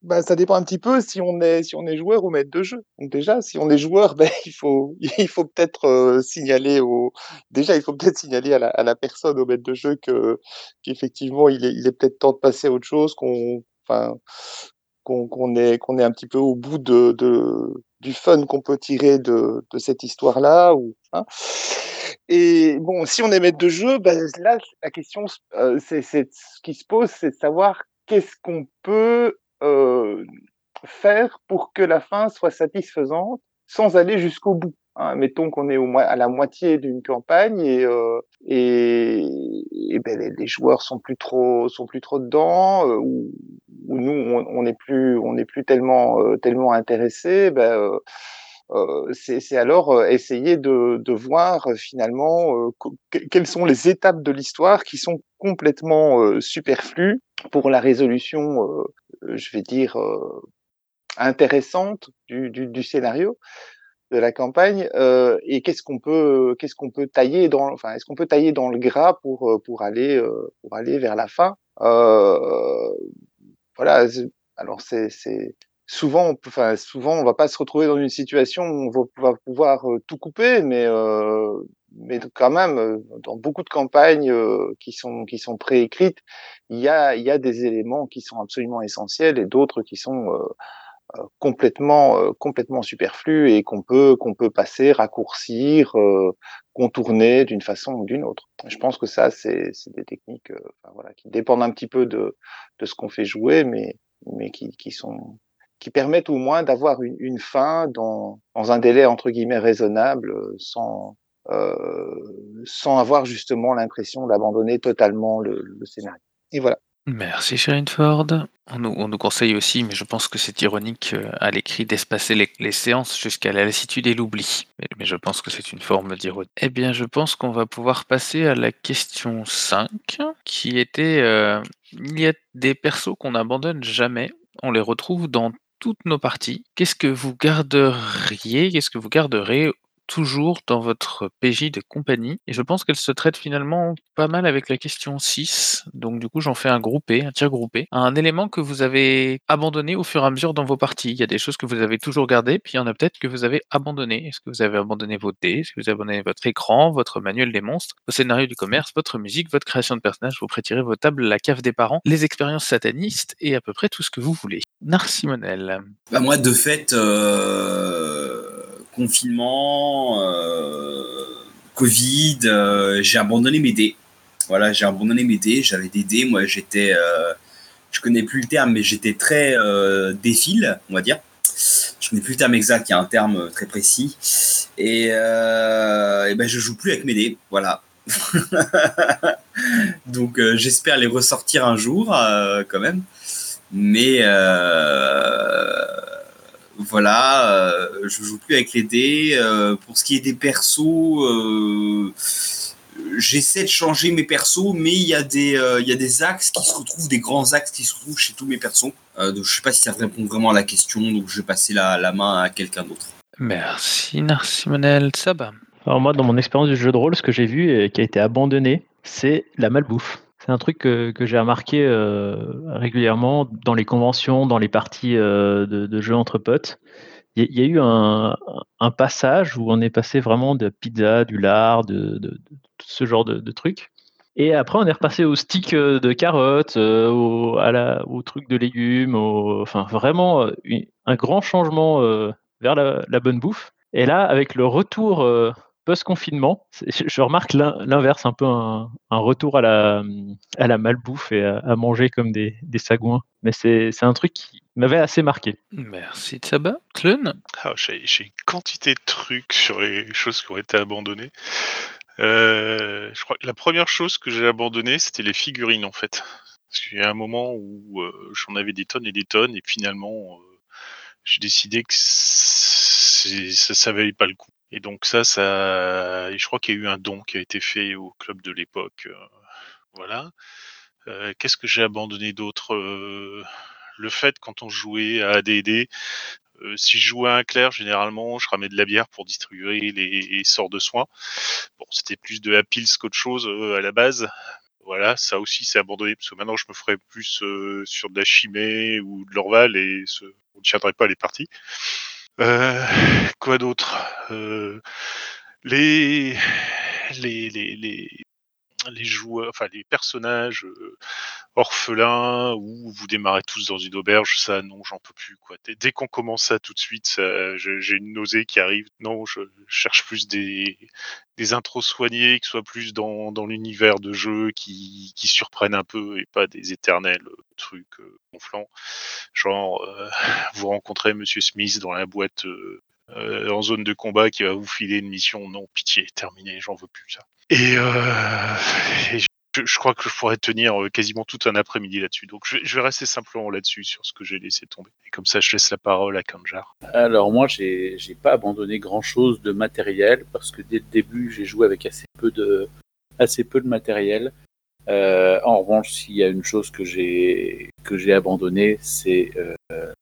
bah, ça dépend un petit peu si on est si on est joueur ou maître de jeu. Donc déjà, si on est joueur, ben il faut il faut peut-être euh, signaler au déjà il faut peut-être signaler à la, à la personne au maître de jeu que qu'effectivement il est il est peut-être temps de passer à autre chose, qu'on enfin qu'on qu'on est qu'on est un petit peu au bout de, de du fun qu'on peut tirer de de cette histoire-là ou hein. Et bon, si on est maître de jeu, ben là, la question, euh, c'est ce qui se pose, c'est de savoir qu'est-ce qu'on peut euh, faire pour que la fin soit satisfaisante sans aller jusqu'au bout. Hein. Mettons qu'on est au à la moitié d'une campagne et, euh, ben les, joueurs sont plus trop sont plus trop dedans ou, ou, nous on n'est plus on n'est plus tellement tellement intéressés. Ben, c'est alors euh, essayer de, de voir euh, finalement quelles sont les étapes de l'histoire qui sont complètement superflues pour la résolution, je vais dire, intéressante du, du, du scénario de la campagne euh, et qu'est-ce qu'on peut qu'est-ce qu'on peut tailler dans enfin est-ce qu'on peut tailler dans le gras pour pour aller euh, pour aller vers la fin euh, voilà alors c'est c'est souvent, enfin, souvent, on va pas se retrouver dans une situation où on va, pouvoir tout couper, mais, euh, mais quand même, dans beaucoup de campagnes qui sont qui sont préécrites, il y a il y a des éléments qui sont absolument essentiels et d'autres qui sont euh, complètement complètement superflues et qu'on peut qu'on peut passer, raccourcir, contourner d'une façon ou d'une autre. Je pense que ça c'est des techniques voilà qui dépendent un petit peu de de ce qu'on fait jouer, mais mais qui qui sont qui permettent au moins d'avoir une, fin dans un délai entre guillemets raisonnable, euh, sans euh, sans avoir justement l'impression d'abandonner totalement le, scénario. Et voilà. Merci Sharon Ford. On nous, on nous conseille aussi, mais je pense que c'est ironique euh, à l'écrit, d'espacer les, séances jusqu'à la lassitude et l'oubli. Mais, je pense que c'est une forme d'ironie. Eh bien, je pense qu'on va pouvoir passer à la question 5, qui était il y a des persos qu'on n'abandonne jamais. On les retrouve dans toutes nos parties. Qu'est-ce que vous garderiez? Qu'est-ce que vous garderez toujours dans votre PJ de compagnie et je pense qu'elle se traite finalement pas mal avec la question 6. Donc du coup, j'en fais un groupé, un tir groupé. Un élément que vous avez abandonné au fur et à mesure dans vos parties. Il y a des choses que vous avez toujours gardées, puis il y en a peut-être que vous avez abandonné. Est-ce que vous avez abandonné vos dés? Est-ce que vous avez abandonné votre écran, votre manuel des monstres, vos scénarios du commerce, votre musique, votre création de personnages, vous prétirez vos tables, la cave des parents, les expériences satanistes et à peu près tout ce que vous voulez. Narcimonel. Bah moi, de fait, euh, confinement, euh, Covid, euh, j'ai abandonné mes dés. Voilà, j'ai abandonné mes dés. J'avais des dés. Moi, j'étais, euh, je connais plus le terme, mais j'étais très défile, on va dire. Je connais plus le terme exact. Il y a un terme très précis. Et, euh, et ben, je joue plus avec mes dés. Voilà. Donc, j'espère les ressortir un jour, quand même. Mais voilà, euh, je joue plus avec les dés. Euh, pour ce qui est des persos, euh, j'essaie de changer mes persos, mais il y a des euh, il y a des axes qui se retrouvent, des grands axes qui se retrouvent chez tous mes persos. Euh, donc je sais pas si ça répond vraiment à la question, donc je vais passer la, la main à quelqu'un d'autre. Merci Narcimonel. Saba. Alors moi, dans mon expérience du jeu de rôle, ce que j'ai vu et qui a été abandonné, c'est la malbouffe. C'est un truc que, j'ai remarqué euh, régulièrement dans les conventions, dans les parties euh, de, de jeux entre potes. Il y, a- eu un, passage où on est passé vraiment de pizza, du lard, de, ce genre de, trucs. Et après, on est repassé au stick euh, de carottes, au, truc de légumes, enfin vraiment un grand changement vers la, la bonne bouffe. Et là, avec le retour post-confinement, je remarque l'in- l'inverse, un peu un, un retour à la, à la malbouffe et à, à manger comme des, des sagouins. Mais c'est un truc qui m'avait assez marqué. Merci Saba. Clun. Ah, J'ai j'ai une quantité de trucs sur les choses qui ont été abandonnées. Euh, je crois que la première chose que j'ai abandonnée, c'était les figurines en fait. Parce qu'il y a un moment où euh, j'en avais des tonnes et des tonnes, et finalement, euh, j'ai décidé que ça, ça valait pas le coup. Et donc ça, ça, je crois qu'il y a eu un don qui a été fait au club de l'époque. euh, voilà. Euh, Qu'est-ce que j'ai abandonné d'autre Euh, Le fait quand on jouait à AD&D, euh, si je jouais à un clerc, généralement, je ramais de la bière pour distribuer les, sorts de soins. Bon, c'était plus de la qu'autre chose à la base. Voilà, ça aussi c'est abandonné parce que maintenant je me ferais plus sur de la chimée ou de l'orval et ce, on ne tiendrait pas les parties. Euh, quoi d'autre? Euh, les, les, les, les, les joueurs, enfin les personnages euh, orphelins où vous démarrez tous dans une auberge, ça non, j'en peux plus quoi. Dès, qu'on commence ça tout de suite, j'ai une nausée qui arrive. Non, je cherche plus des, des intros soignés qui soient plus dans, dans l'univers de jeu, qui, qui surprennent un peu et pas des éternels euh, trucs euh, gonflants. Genre, euh, vous rencontrez Monsieur Smith dans la boîte euh, en zone de combat qui va vous filer une mission. Non, pitié, terminé, j'en veux plus ça. Et, euh, je, crois que je pourrais tenir euh, quasiment tout un après-midi là-dessus. Donc je vais, rester simplement là-dessus sur ce que j'ai laissé tomber. Et comme ça, je laisse la parole à Kanjar. Alors moi, j'ai pas abandonné grand-chose de matériel parce que dès le début, j'ai joué avec assez peu de assez peu de matériel. En revanche, s'il y a une chose que j'ai que j'ai abandonné, c'est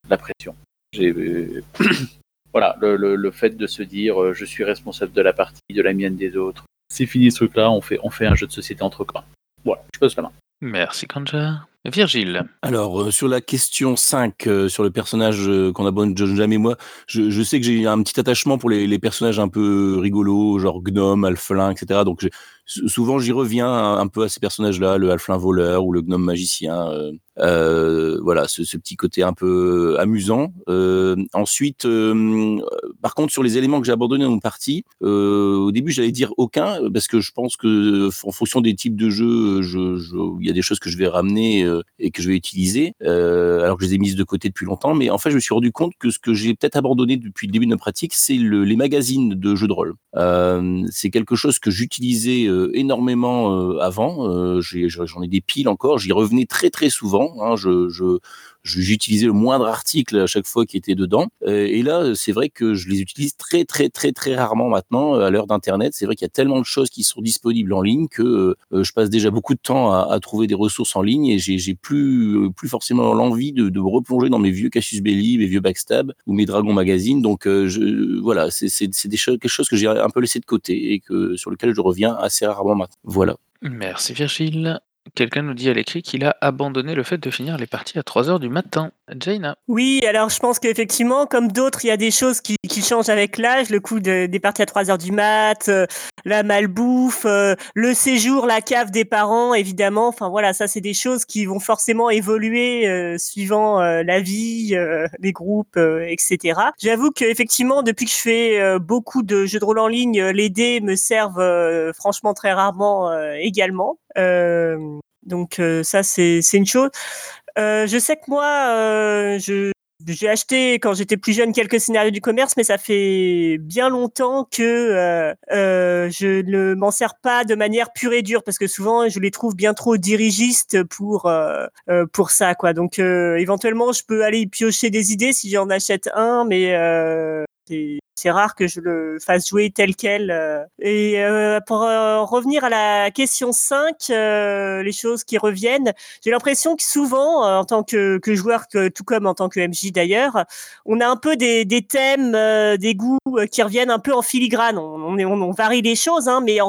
la pression. J'ai voilà le, le, le fait de se dire euh, je suis responsable de la partie, de la mienne des autres. C'est fini ce truc-là. On fait on fait un jeu de société entre copains. Voilà, je pose la main. Merci Kanja. Virgile. Alors, euh, sur la question 5, euh, sur le personnage euh, qu'on abandonne jamais, moi, je, je sais que j'ai un petit attachement pour les, les personnages un peu rigolos, genre gnome, alphelin, etc. Donc, j'ai- souvent j'y reviens un, peu à ces personnages-là, le halflin voleur ou le gnome magicien. euh, euh, voilà, ce, petit côté un peu amusant. Euh, ensuite, euh, par contre, sur les éléments que j'ai abandonnés dans mon partie, euh, au début, j'allais dire aucun, parce que je pense que en fonction des types de jeux, je, je- il y a des choses que je vais ramener euh, et que je vais utiliser, alors que je les ai mises de côté depuis longtemps. Mais en fait, je me suis rendu compte que ce que j'ai peut-être abandonné depuis le début de ma pratique, c'est le- les magazines de jeux de rôle. C'est quelque chose que j'utilisais énormément euh, avant. Euh, J'en ai des piles encore. J'y revenais très très souvent. hein. Je- j'utilisais le moindre article à chaque fois qui était dedans. Euh, et là, c'est vrai que je les utilise très très très très rarement maintenant euh, à l'heure d'Internet. C'est vrai qu'il y a tellement de choses qui sont disponibles en ligne que euh, je passe déjà beaucoup de temps à, trouver des ressources en ligne et j'ai plus plus forcément l'envie de, me replonger dans mes vieux Cassius Belli, mes vieux Backstab ou mes Dragon Magazine. Donc je, voilà, c'est quelque chose que j'ai un peu laissé de côté et que sur lequel je reviens assez rarement maintenant. Voilà. Merci Virgile. Quelqu'un nous dit à l'écrit qu'il a abandonné le fait de finir les parties à 3h du matin. Jaina. Oui, alors je pense qu'effectivement, comme d'autres, il y a des choses qui, qui changent avec l'âge, le coup de- des parties à 3 heures du mat, euh, la malbouffe, euh, le séjour, la cave des parents, évidemment. Enfin voilà, ça c'est des choses qui vont forcément évoluer euh, suivant euh, la vie, euh, les groupes, euh, etc. J'avoue qu'effectivement, depuis que je fais beaucoup de jeux de rôle en ligne, les dés me servent franchement très rarement également. Donc euh, ça c'est une chose. Euh, je sais que moi, euh, je j'ai acheté quand j'étais plus jeune quelques scénarios du commerce, mais ça fait bien longtemps que euh, euh, je ne m'en sers pas de manière pure et dure parce que souvent je les trouve bien trop dirigistes pour euh, euh, pour ça quoi. Donc éventuellement je peux aller piocher des idées si j'en achète un, mais c'est rare que je le fasse jouer tel quel. euh. Et euh, pour euh, revenir à la question 5, euh, les choses qui reviennent, j'ai l'impression que souvent, en tant que, que joueur, que, tout comme en tant que MJ d'ailleurs, on a un peu des, des thèmes, des goûts qui reviennent un peu en filigrane. On, on, on- varie les choses, hein, mais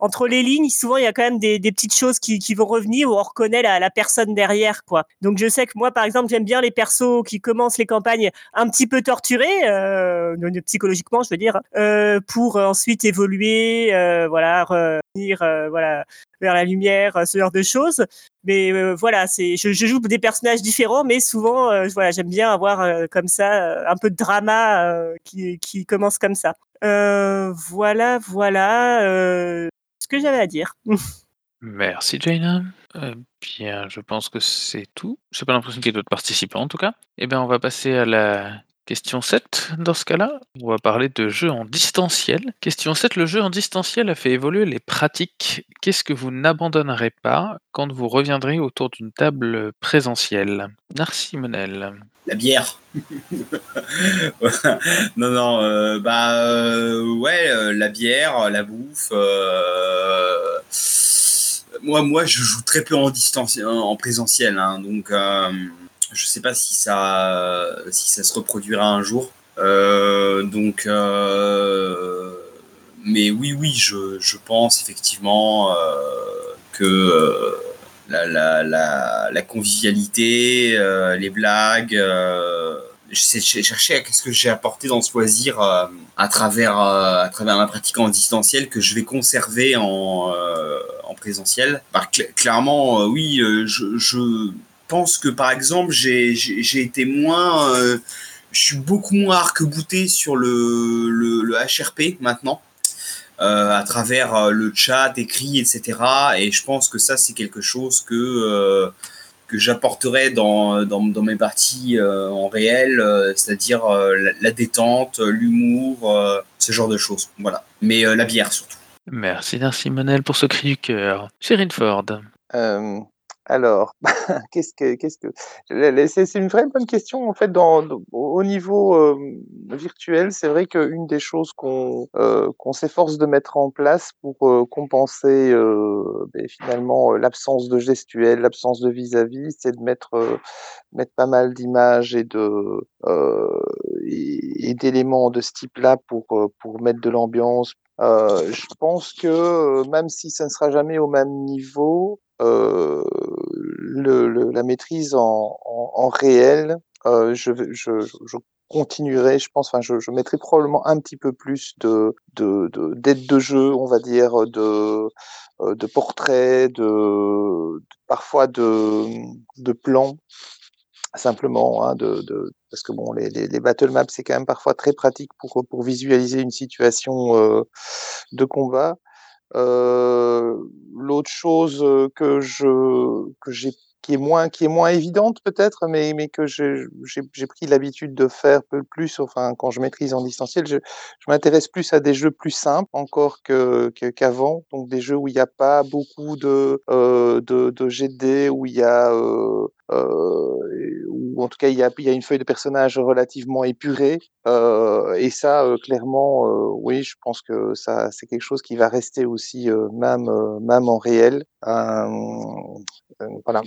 entre les lignes, souvent il y a quand même des, des petites choses qui, qui vont revenir où on reconnaît la, la personne derrière. quoi. Donc je sais que moi, par exemple, j'aime bien les persos qui commencent les campagnes un petit peu torturés, euh, psychologiquement, je veux dire, euh, pour ensuite évoluer, euh, voilà, revenir, euh, voilà, vers la lumière, euh, ce genre de choses. Mais euh, voilà, c'est, je, joue des personnages différents, mais souvent, euh, voilà, j'aime bien avoir euh, comme ça euh, un peu de drama euh, qui, commence comme ça. Euh, voilà, voilà euh, ce que j'avais à dire. Merci Jaina. Euh, bien, je pense que c'est tout. J'ai pas l'impression qu'il y ait d'autres participants en tout cas. Eh bien, on va passer à la question 7 dans ce cas-là. On va parler de jeux en distanciel. Question 7, le jeu en distanciel a fait évoluer les pratiques. Qu'est-ce que vous n'abandonnerez pas quand vous reviendrez autour d'une table présentielle? Narcy Monel. La bière. non, non, euh, bah euh, ouais, euh, la bière, la bouffe. Moi, moi, je joue très peu en en présentiel, hein, donc je sais pas si ça, si ça se reproduira un jour. Euh, donc, euh, mais oui, oui, je, je pense effectivement euh, que euh, la, la, la, la convivialité, euh, les blagues. J'ai cherché à qu'est-ce que j'ai apporté dans ce loisir euh, à travers euh, à travers ma pratique en distanciel que je vais conserver en euh, en présentiel. Bah, cl clairement, oui, je, je pense que par exemple j'ai été moins euh, je suis beaucoup moins arc-bouté sur le, le, le HRP maintenant euh, à travers euh, le chat écrit, etc. Et je pense que ça, c'est quelque chose que, euh, que j'apporterai dans, dans, dans, mes parties euh, en réel, euh, c'est-à-dire euh, la, la, détente, l'humour, euh, ce genre de choses. Voilà. Mais euh, la bière surtout. Merci, merci Manel pour ce cri du cœur. Sherine Ford. Euh, alors, qu'est-ce que, qu'est-ce que, c'est une vraie bonne question en fait. Dans, au niveau euh, virtuel, c'est vrai qu'une des choses qu'on euh, qu'on s'efforce de mettre en place pour euh, compenser ben, finalement l'absence de gestuel, l'absence de vis-à-vis, c'est de mettre mettre pas mal d'images et de et, et d'éléments de ce type-là pour pour mettre de l'ambiance. je pense que même si ça ne sera jamais au même niveau, euh, la maîtrise en, réel, euh, je, continuerai, je pense, enfin, je, mettrai probablement un petit peu plus de de de- d'aide de, jeu, on va dire, de euh, de portraits, de, parfois de de plans simplement, hein, parce que bon, les, battle maps c'est quand même parfois très pratique pour visualiser une situation euh, de combat. L'autre chose que j'ai qui est moins qui est moins évidente peut-être, mais mais que j'ai pris l'habitude de faire peu plus, enfin quand je maîtrise en distanciel, je je m'intéresse plus à des jeux plus simples encore que qu'avant, donc des jeux où il n'y a pas beaucoup de euh, de, de dés, où il y a euh, ou en tout cas il y a une feuille de personnage relativement épurée, euh, et ça, euh, clairement, euh, oui, je pense que ça, c'est quelque chose qui va rester aussi, euh, même, euh, même en réel. Euh, euh, voilà.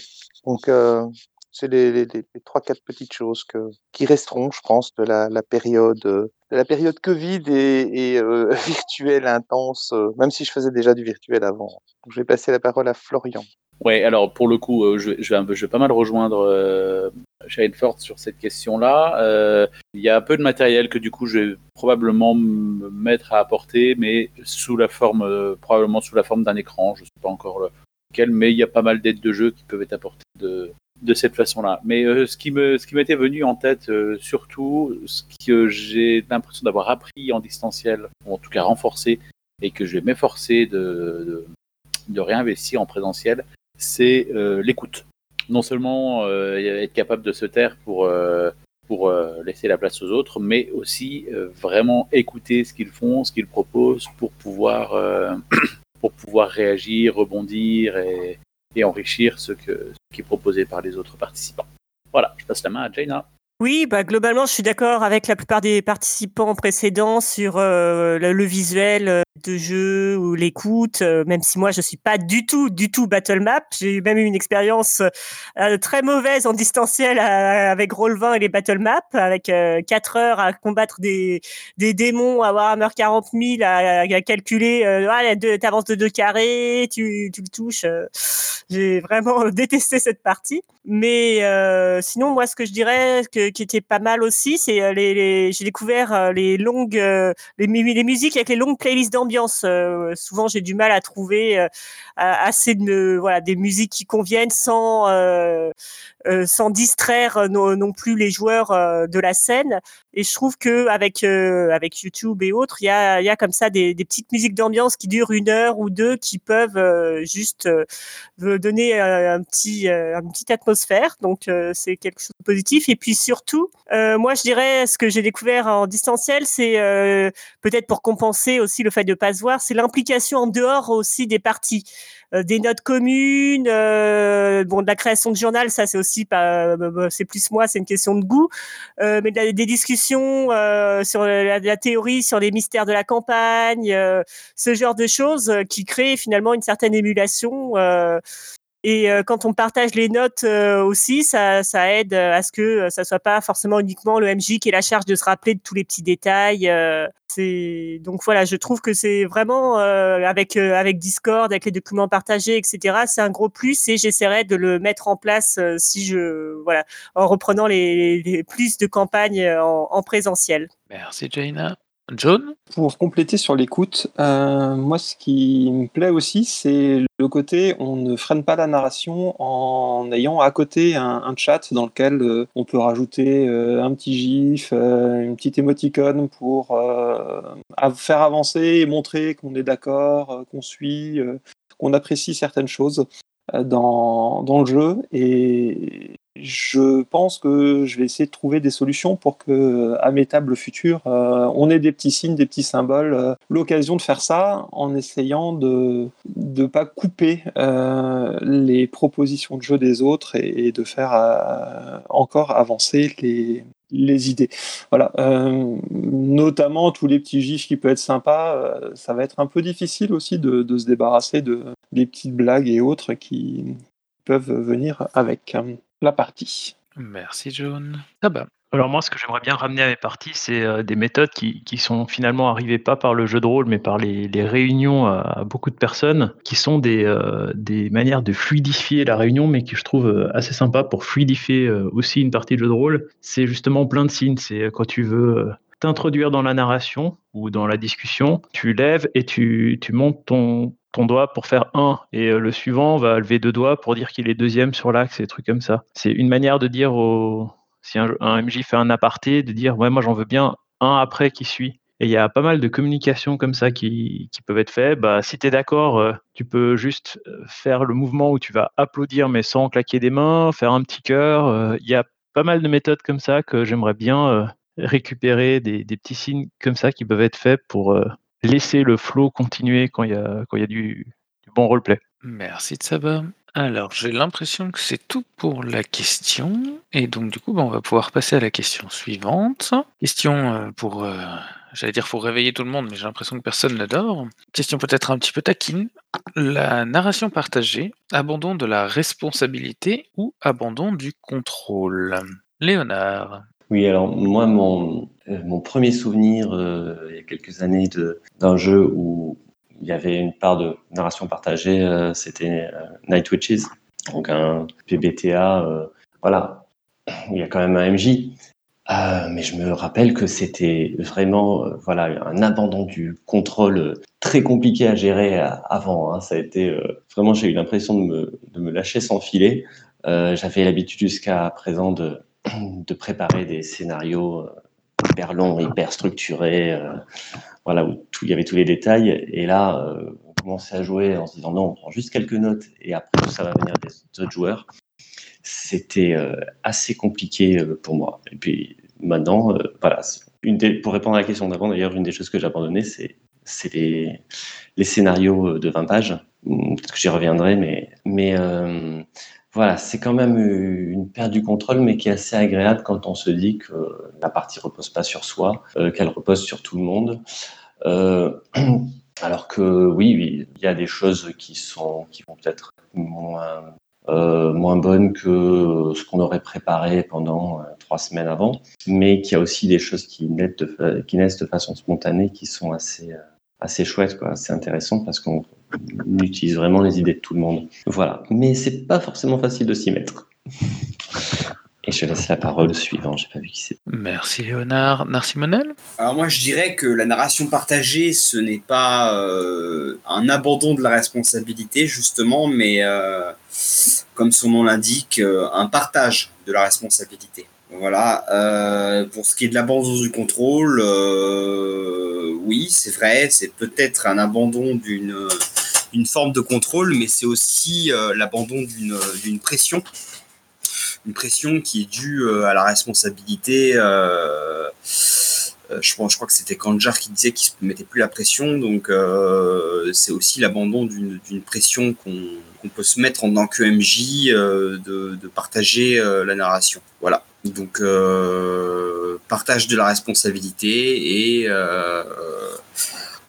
Donc, euh, c'est les, les, les, les trois, quatre petites choses qui resteront, je pense, de la, période, euh, de la période Covid et, euh, virtuelle intense, euh, même si je faisais déjà du virtuel avant. Je vais passer la parole à Florian. Ouais, alors pour le coup, je, vais, pas mal rejoindre Shane Ford sur cette question-là. Il y a un peu de matériel que du coup je vais probablement me mettre à apporter, mais sous la forme, probablement sous la forme d'un écran. Je sais pas encore lequel, mais il y a pas mal d'aides de jeu qui peuvent être apportées de, de cette façon-là. Mais euh, ce qui me, ce qui m'était venu en tête euh, surtout, ce que j'ai l'impression d'avoir appris en distanciel, ou en tout cas renforcé, et que je vais m'efforcer de, de, de réinvestir en présentiel, c'est euh, l'écoute. Non seulement euh, être capable de se taire pour, euh, pour euh, laisser la place aux autres, mais aussi vraiment écouter ce qu'ils font, ce qu'ils proposent pour pouvoir, pour pouvoir réagir, rebondir et, et enrichir ce, que, qui est proposé par les autres participants. Voilà, je passe la main à Jaina. Oui, bah globalement, je suis d'accord avec la plupart des participants précédents sur euh, le, visuel euh, de jeu ou l'écoute, euh, même si moi je suis pas du tout, du tout battle map. J'ai même eu une expérience euh, très mauvaise en distanciel euh, avec Roll20 et les battle maps, avec euh, 4 heures à combattre des, des démons à Warhammer 40 000, à, à calculer, euh, ah, tu avances de deux carrés, tu, tu le touches. euh. J'ai vraiment détesté cette partie. Mais euh, sinon, moi, ce que je dirais que, qui était pas mal aussi, c'est euh, les, les j'ai découvert euh, les longues, euh, les, les musiques avec les longues playlists d'ambiance. Euh, souvent, j'ai du mal à trouver euh, assez de voilà des musiques qui conviennent sans euh, sans distraire euh, non, non plus les joueurs euh, de la scène. Et je trouve que avec euh, avec YouTube et autres, il y a y a comme ça des, des petites musiques d'ambiance qui durent une heure ou deux, qui peuvent euh, juste donner un petit une petite atmosphère. Donc c'est quelque chose de positif. Et puis surtout moi je dirais ce que j'ai découvert en distanciel c'est peut-être pour compenser aussi le fait de pas se voir c'est l'implication en dehors aussi des parties des notes communes euh, bon de la création de journal ça c'est aussi pas euh, c'est plus moi c'est une question de goût euh, mais des discussions euh, sur la, la théorie sur les mystères de la campagne euh, ce genre de choses euh, qui créent finalement une certaine émulation. Et euh, quand on partage les notes euh, aussi, ça, aide euh, à ce que ça soit pas forcément uniquement le MJ qui ait la charge de se rappeler de tous les petits détails. donc voilà, je trouve que c'est vraiment avec Discord, avec les documents partagés, etc. C'est un gros plus et j'essaierai de le mettre en place si je voilà en reprenant les, plus de campagnes en présentiel. Merci Jaina. John Pour compléter sur l'écoute, euh, moi ce qui me plaît aussi, c'est le côté on ne freine pas la narration en ayant à côté un, chat dans lequel euh, on peut rajouter euh, un petit gif, une petite émoticône pour faire avancer et montrer qu'on est d'accord, qu'on suit, qu'on apprécie certaines choses dans, dans le jeu. Et je pense que je vais essayer de trouver des solutions pour que, à mes tables futures, euh, on ait des petits signes, des petits symboles, euh, l'occasion de faire ça en essayant de ne pas couper euh, les propositions de jeu des autres et, de faire euh, encore avancer les, les idées. Voilà, euh, notamment tous les petits gifs qui peuvent être sympas, euh, ça va être un peu difficile aussi de, de se débarrasser de des petites blagues et autres qui peuvent venir avec euh, la partie. Merci John. Ah bah, Alors moi, ce que j'aimerais bien ramener à mes parties, c'est euh, des méthodes qui, qui sont finalement arrivées pas par le jeu de rôle, mais par les, les réunions à, à beaucoup de personnes, qui sont des, euh, des manières de fluidifier la réunion, mais qui je trouve euh, assez sympa pour fluidifier euh, aussi une partie de jeu de rôle. C'est justement plein de signes. C'est quand tu veux euh, t'introduire dans la narration ou dans la discussion, tu lèves et tu, tu montes ton, ton doigt pour faire un, et euh, le suivant va lever deux doigts pour dire qu'il est deuxième sur l'axe, et des trucs comme ça. C'est une manière de dire au, si un, MJ fait un aparté, de dire ouais moi j'en veux bien un après qui suit. Et il y a pas mal de communications comme ça qui, qui peuvent être faites. Bah, si tu es d'accord, euh, tu peux juste euh, faire le mouvement où tu vas applaudir mais sans claquer des mains, faire un petit cœur. Il y a pas mal de méthodes comme ça que j'aimerais bien récupérer, des, des petits signes comme ça qui peuvent être faits pour laisser le flow continuer quand il y a, du, bon roleplay. Merci savoir. Alors, j'ai l'impression que c'est tout pour la question. Et donc, du coup, bah, on va pouvoir passer à la question suivante. Question euh, pour, euh, j'allais dire, pour réveiller tout le monde, mais j'ai l'impression que personne ne dort. Question peut-être un petit peu taquine. La narration partagée, abandon de la responsabilité ou abandon du contrôle? Léonard. Oui, alors moi, mon, euh, mon premier souvenir, euh, il y a quelques années, d'un jeu où il y avait une part de narration partagée, euh, c'était euh, Night Witches, donc un PBTA, voilà, il y a quand même un MJ. Mais je me rappelle que c'était vraiment voilà, un abandon du contrôle très compliqué à gérer avant. hein. Ça a été vraiment, j'ai eu l'impression de me, de me lâcher sans filet. J'avais l'habitude jusqu'à présent de, de préparer des scénarios euh, hyper longs, hyper structurés, euh, voilà, où il y avait tous les détails. Et là, euh, on commençait à jouer en se disant non, on prend juste quelques notes et après ça va venir des autres joueurs. C'était euh, assez compliqué pour moi. Et puis maintenant, voilà, une pour répondre à la question d'avant, d'ailleurs, une des choses que j'ai abandonnées, c'est c'est les, les scénarios de 20 pages. Peut-être que j'y reviendrai, mais, voilà, c'est quand même une perte du contrôle, mais qui est assez agréable quand on se dit que la partie repose pas sur soi, euh, qu'elle repose sur tout le monde. Euh, alors que oui, il y a des choses qui sont qui vont peut-être moins euh, moins bonnes que ce qu'on aurait préparé pendant euh, trois semaines avant, mais qu'il y a aussi des choses qui naissent de, qui naissent de façon spontanée, qui sont assez euh, assez chouettes, quoi, assez intéressantes parce qu'on utilise vraiment les idées de tout le monde. Voilà, mais c'est pas forcément facile de s'y mettre. Et je laisse la parole au suivant. J'ai pas vu qui c'est. Merci Léonard. Narcimonel Alors moi je dirais que la narration partagée ce n'est pas euh, un abandon de la responsabilité justement, mais euh, comme son nom l'indique, euh, un partage de la responsabilité. Voilà. Euh, pour ce qui est de l'abandon du contrôle, euh, oui c'est vrai, c'est peut-être un abandon d'une une forme de contrôle, mais c'est aussi euh, l'abandon d'une pression une pression qui est due à la responsabilité. je, crois que c'était Kanjar qui disait qu'il ne mettait plus la pression, donc c'est aussi l'abandon d'une pression qu'on peut se mettre en tant que MJ de, partager la narration. Voilà. Donc euh, partage de la responsabilité et euh,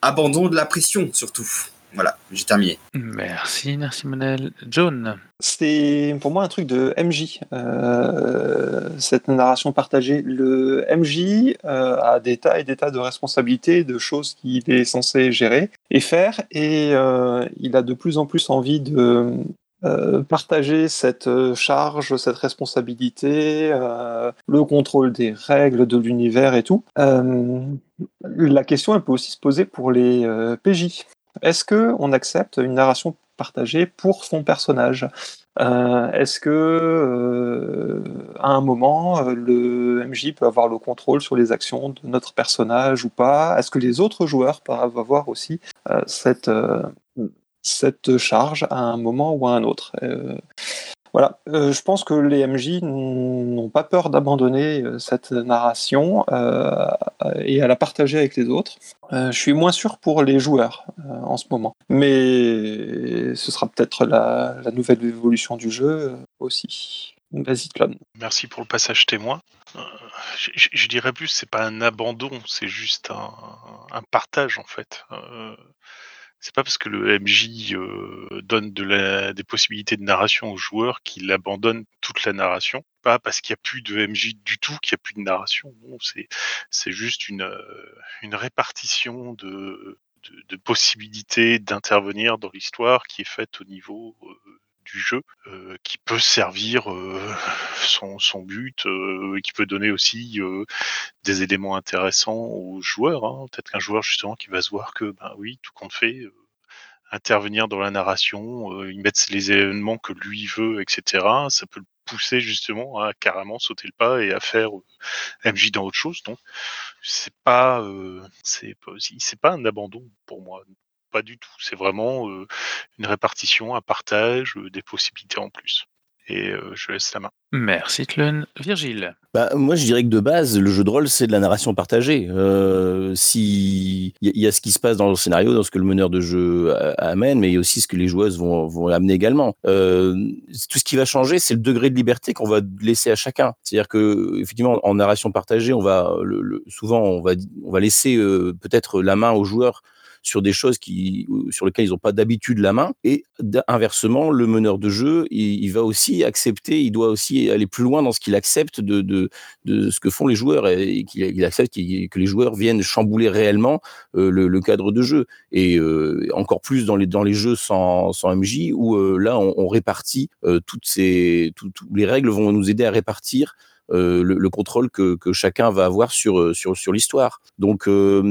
abandon de la pression surtout. Voilà, j'ai terminé. Merci Narcimonel. John C'est pour moi un truc de MJ, euh, cette narration partagée. Le MJ euh, a des tas et des tas de responsabilités, de choses qu'il est censé gérer et faire, et euh, il a de plus en plus envie de euh, partager cette euh, charge, cette responsabilité, euh, le contrôle des règles de l'univers et tout. La question, elle peut aussi se poser pour les PJ. Est-ce que on accepte une narration partagée pour son personnage? Est-ce que à un moment le MJ peut avoir le contrôle sur les actions de notre personnage ou pas? Est-ce que les autres joueurs peuvent avoir aussi cette cette charge à un moment ou à un autre Euh, voilà, Euh, je pense que les MJ n'ont pas peur d'abandonner euh, cette narration et à la partager avec les autres. Je suis moins sûr pour les joueurs en ce moment, mais ce sera peut-être la, nouvelle évolution du jeu aussi. Vas-y, Clone. Merci pour le passage témoin. Je, dirais plus, c'est pas un abandon, c'est juste un, partage en fait. C'est pas parce que le MJ euh, donne de la, des possibilités de narration aux joueurs qu'il abandonne toute la narration. Pas parce qu'il n'y a plus de MJ du tout qu'il n'y a plus de narration. C'est c'est juste une euh, une répartition de de, de possibilités d'intervenir dans l'histoire qui est faite au niveau euh, du jeu, euh, qui peut servir euh, son, son but, euh, qui peut donner aussi euh, des éléments intéressants aux joueurs. Hein. Peut-être qu'un joueur justement qui va se voir que, ben oui, tout compte fait, intervenir dans la narration, euh, il met les événements que lui veut, etc. Ça peut le pousser justement à carrément sauter le pas et à faire MJ dans autre chose. Donc c'est pas, c'est pas, pas un abandon pour moi. Pas du tout. C'est vraiment euh, une répartition, un partage, euh, des possibilités en plus. Et euh, je laisse la main. Merci Tlun. Virgile. Bah, moi, je dirais que de base, le jeu de rôle, c'est de la narration partagée. Euh, si il y, y a ce qui se passe dans le scénario, dans ce que le meneur de jeu a- amène, mais il y a aussi ce que les joueuses vont, vont amener également. Euh, tout ce qui va changer, c'est le degré de liberté qu'on va laisser à chacun. C'est-à-dire que, effectivement, en narration partagée, on va le, le- souvent on va on va laisser euh, peut-être la main aux joueurs sur des choses qui, sur lesquelles ils n'ont pas d'habitude la main. Et inversement, le meneur de jeu, il, va aussi accepter, il doit aussi aller plus loin dans ce qu'il accepte de, de, de ce que font les joueurs et qu'il il accepte que les joueurs viennent chambouler réellement euh, le, cadre de jeu. Et euh, encore plus dans les, dans les jeux sans, sans MJ, où euh, là, on, répartit toutes ces, tout- les règles vont nous aider à répartir le, le contrôle que, que chacun va avoir sur, euh, sur, sur l'histoire. Donc, euh,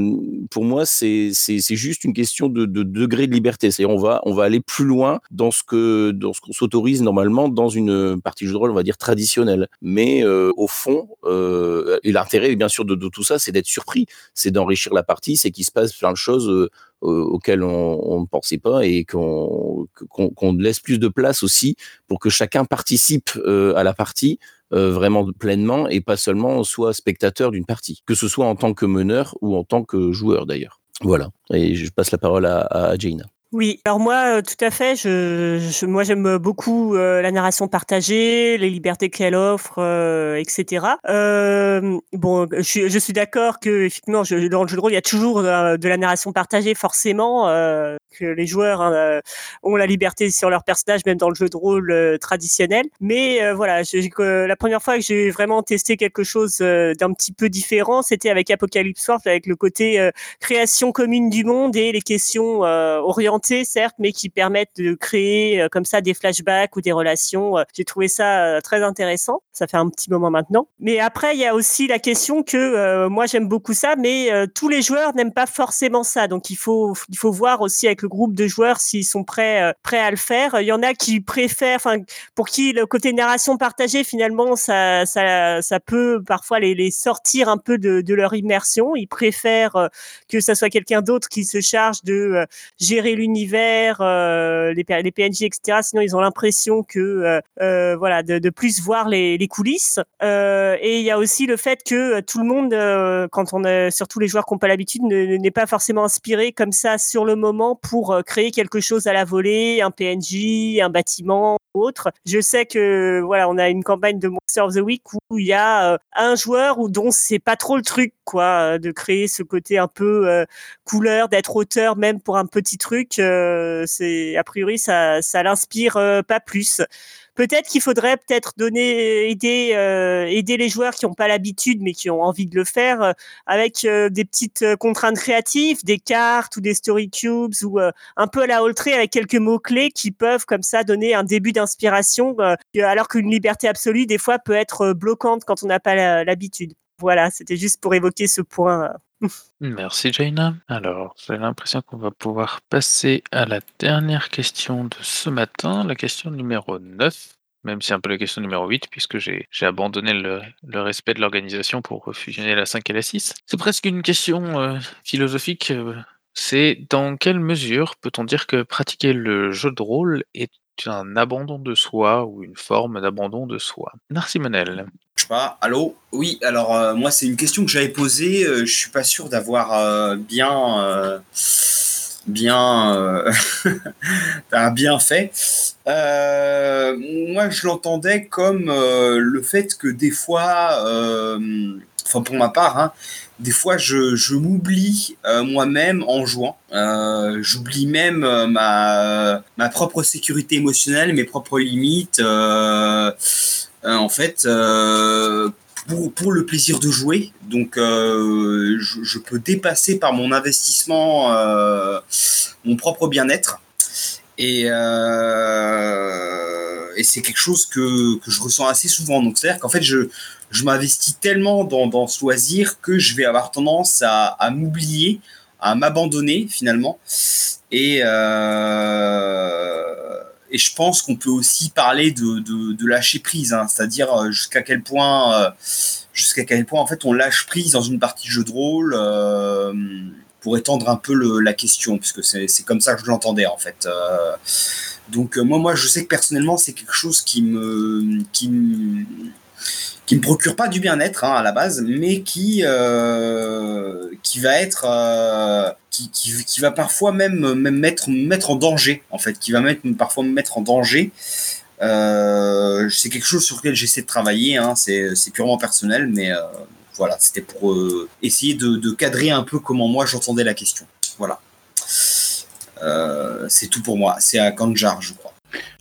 pour moi, c'est c'est- c'est juste une question de, de degré de liberté. C'est-à-dire, on va, on va aller plus loin dans ce que dans ce qu'on s'autorise normalement dans une partie jeu de rôle, on va dire traditionnelle. Mais euh, au fond, euh, et l'intérêt, bien sûr, de, de tout ça, c'est d'être surpris, c'est d'enrichir la partie, c'est qu'il se passe plein de choses euh, euh, auxquelles on, on ne pensait pas et qu'on qu'on qu'on laisse plus de place aussi pour que chacun participe euh, à la partie euh, vraiment pleinement et pas seulement soit spectateur d'une partie, que ce soit en tant que meneur ou en tant que joueur d'ailleurs. Voilà. Et je passe la parole à, à Jaina. Oui, alors moi, euh, tout à fait. Je, moi, j'aime beaucoup euh, la narration partagée, les libertés qu'elle offre, euh, etc. Euh, bon, je, suis- d'accord que effectivement, dans le jeu de rôle, il y a toujours euh, de la narration partagée, forcément, euh, que les joueurs hein, euh, ont la liberté sur leur personnage, même dans le jeu de rôle euh, traditionnel. Mais euh, voilà, que la première fois que j'ai vraiment testé quelque chose euh, d'un petit peu différent, c'était avec Apocalypse World, avec le côté euh, création commune du monde et les questions orientées, certes, mais qui permettent de créer comme ça des flashbacks ou des relations. J'ai trouvé ça très intéressant. Ça fait un petit moment maintenant. Mais après, il y a aussi la question que moi j'aime beaucoup ça, mais tous les joueurs n'aiment pas forcément ça. Donc il faut il faut voir aussi avec groupe de joueurs s'ils sont prêts euh, prêts à le faire. Il y en a qui préfèrent, enfin pour qui le côté narration partagée finalement ça ça ça peut parfois les, les sortir un peu de, de leur immersion. Ils préfèrent euh, que ça soit quelqu'un d'autre qui se charge de euh, gérer l'univers, les, les PNJ, etc. Sinon, ils ont l'impression que, voilà, de, de plus voir les, coulisses. Et il y a aussi le fait que tout le monde, quand on a, surtout les joueurs qui n'ont pas l'habitude, ne- n'est pas forcément inspiré comme ça sur le moment pour euh, créer quelque chose à la volée, un PNJ, un bâtiment ou autre. Je sais que voilà, on a une campagne de Monster of the Week où il y a euh, un joueur où dont c'est pas trop le truc quoi, euh, de créer ce côté un peu couleur, d'être auteur même pour un petit truc. c'est a priori ça ça l'inspire pas plus. Peut-être qu'il faudrait peut-être donner aider euh, aider les joueurs qui n'ont pas l'habitude mais qui ont envie de le faire euh, avec euh, des petites euh, contraintes créatives, des cartes ou des story cubes ou euh, un peu à la avec quelques mots clés qui peuvent comme ça donner un début d'inspiration euh, alors qu'une liberté absolue des fois peut être euh, bloquante quand on n'a pas l'habitude. Voilà, c'était juste pour évoquer ce point. Merci Jaina. Alors, j'ai l'impression qu'on va pouvoir passer à la dernière question de ce matin, la question numéro 9, même si c'est un peu la question numéro 8, puisque j'ai abandonné le, le respect de l'organisation pour fusionner la 5 et la 6. C'est presque une question euh, philosophique. euh, c'est dans quelle mesure peut-on dire que pratiquer le jeu de rôle est un abandon de soi ou une forme d'abandon de soi? Narcimonel. Je pas, allô? Oui, alors euh, moi c'est une question que j'avais posée, euh, je suis pas sûr d'avoir euh, bien bien bien fait. Moi je l'entendais comme le fait que des fois, enfin pour ma part, hein, des fois je, m'oublie moi-même en jouant. J'oublie même ma propre sécurité émotionnelle, mes propres limites. Euh, en fait, euh, pour, pour le plaisir de jouer. Donc euh, je, je peux dépasser par mon investissement mon propre bien-être. Et, euh, et c'est quelque chose que, que je ressens assez souvent. Donc c'est-à-dire qu'en fait, je, je m'investis tellement dans, dans ce loisir que je vais avoir tendance à, à m'oublier, à m'abandonner finalement. Et, euh, et je pense qu'on peut aussi parler de, de, lâcher prise, hein, c'est-à-dire euh, jusqu'à quel point, euh, jusqu'à quel point en fait on lâche prise dans une partie jeu de rôle. Euh, pour étendre un peu la question, puisque c'est c'est comme ça que je l'entendais en fait. Donc moi, moi, je sais que personnellement, c'est quelque chose qui me, qui me, qui me procure pas du bien-être hein, à la base, mais qui, euh, qui va être, euh, qui, qui, va parfois même, même mettre, mettre en danger en fait, qui va mettre, parfois me mettre en danger. Euh, c'est quelque chose sur lequel j'essaie de travailler. Hein, c'est purement personnel, mais voilà, c'était pour essayer de, de cadrer un peu comment moi j'entendais la question. Voilà. C'est tout pour moi. C'est à Kanjar, je crois.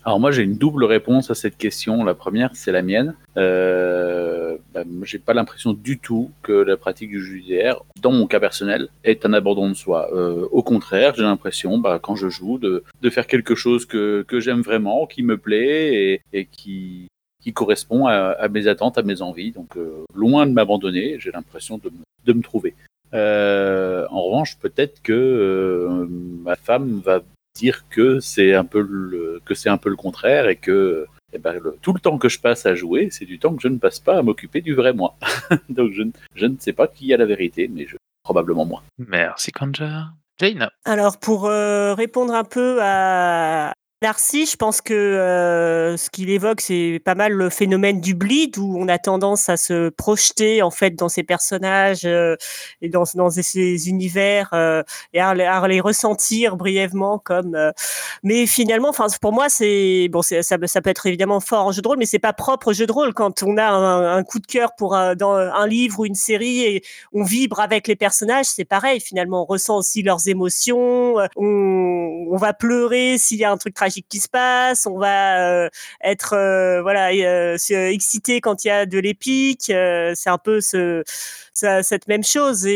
Alors moi j'ai une double réponse à cette question. La première c'est la mienne. Euh, bah, j'ai pas l'impression du tout que la pratique du JDR, dans mon cas personnel, est un abandon de soi. Euh, au contraire, j'ai l'impression bah, quand je joue de, de faire quelque chose que, que j'aime vraiment, qui me plaît et, et qui, qui correspond à, à mes attentes, à mes envies. Donc euh, loin de m'abandonner, j'ai l'impression de, de me trouver. Euh, en revanche, peut-être que euh, ma femme va dire que c'est un peu le, que c'est un peu le contraire et que eh ben, le- tout le temps que je passe à jouer, c'est du temps que je ne passe pas à m'occuper du vrai moi. Donc je, ne- je ne sais pas qui a la vérité, mais je, probablement moi. Merci Kanjar. Jane Alors pour euh, répondre un peu à Narcy, je pense que euh, ce qu'il évoque, c'est pas mal le phénomène du bleed, où on a tendance à se projeter en fait dans ces personnages euh, et dans, dans ces univers euh, et à, à les ressentir brièvement comme. euh, mais finalement, enfin pour moi, c'est bon, ça, ça peut être évidemment fort en jeu de rôle, mais c'est pas propre au jeu de rôle. Quand on a un, coup de cœur pour un, dans un livre ou une série et on vibre avec les personnages, c'est pareil. Finalement, on ressent aussi leurs émotions. euh, On, on va pleurer s'il y a un truc tragique qui se passe. On va euh, être euh, voilà euh, excité quand il y a de l'épique. c'est un peu ce, cette même chose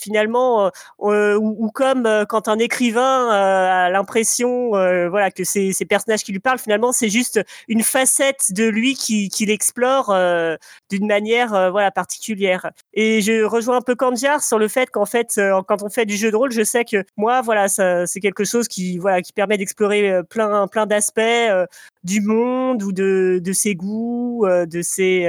finalement euh, euh, ou, comme euh, quand un écrivain a l'impression voilà que ces, ces personnages qui lui parlent finalement c'est juste une facette de lui qui qu'il explore euh, d'une manière voilà particulière. Et je rejoins un peu Kanjar sur le fait qu'en fait, quand on fait du jeu de rôle, je sais que moi, voilà, c'est quelque chose qui, voilà, qui permet d'explorer plein, plein d'aspects du monde ou de, ses goûts, de ses,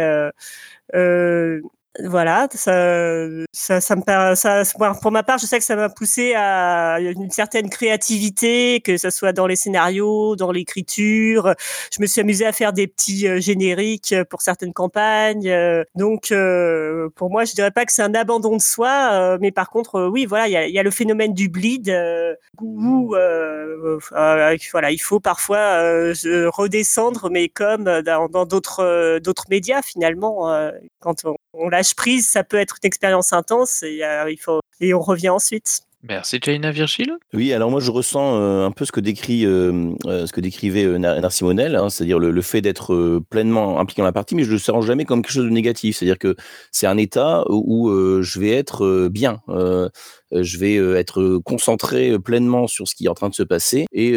voilà, ça, ça, ça me, ça, pour ma part, je sais que ça m'a poussé à une certaine créativité, que ce soit dans les scénarios, dans l'écriture. Je me suis amusée à faire des petits euh, génériques pour certaines campagnes. euh, donc, euh, pour moi, je dirais pas que c'est un abandon de soi, euh, mais par contre, euh, oui, voilà, il y a, le phénomène du bleed euh, où, euh, euh, voilà, il faut parfois euh, redescendre, mais comme dans d'autres euh, d'autres médias finalement, euh, quand on, on prise, ça peut être une expérience intense et euh, il faut et on revient ensuite. Merci Jaina Virgile. Oui, alors moi je ressens euh, un peu ce que décrit, euh, euh, ce que décrivait Nar- Narcimonel, hein, c'est-à-dire le, fait d'être pleinement impliqué dans la partie, mais je le sens jamais comme quelque chose de négatif. C'est-à-dire que c'est un état où je vais être bien, je vais être concentré pleinement sur ce qui est en train de se passer et,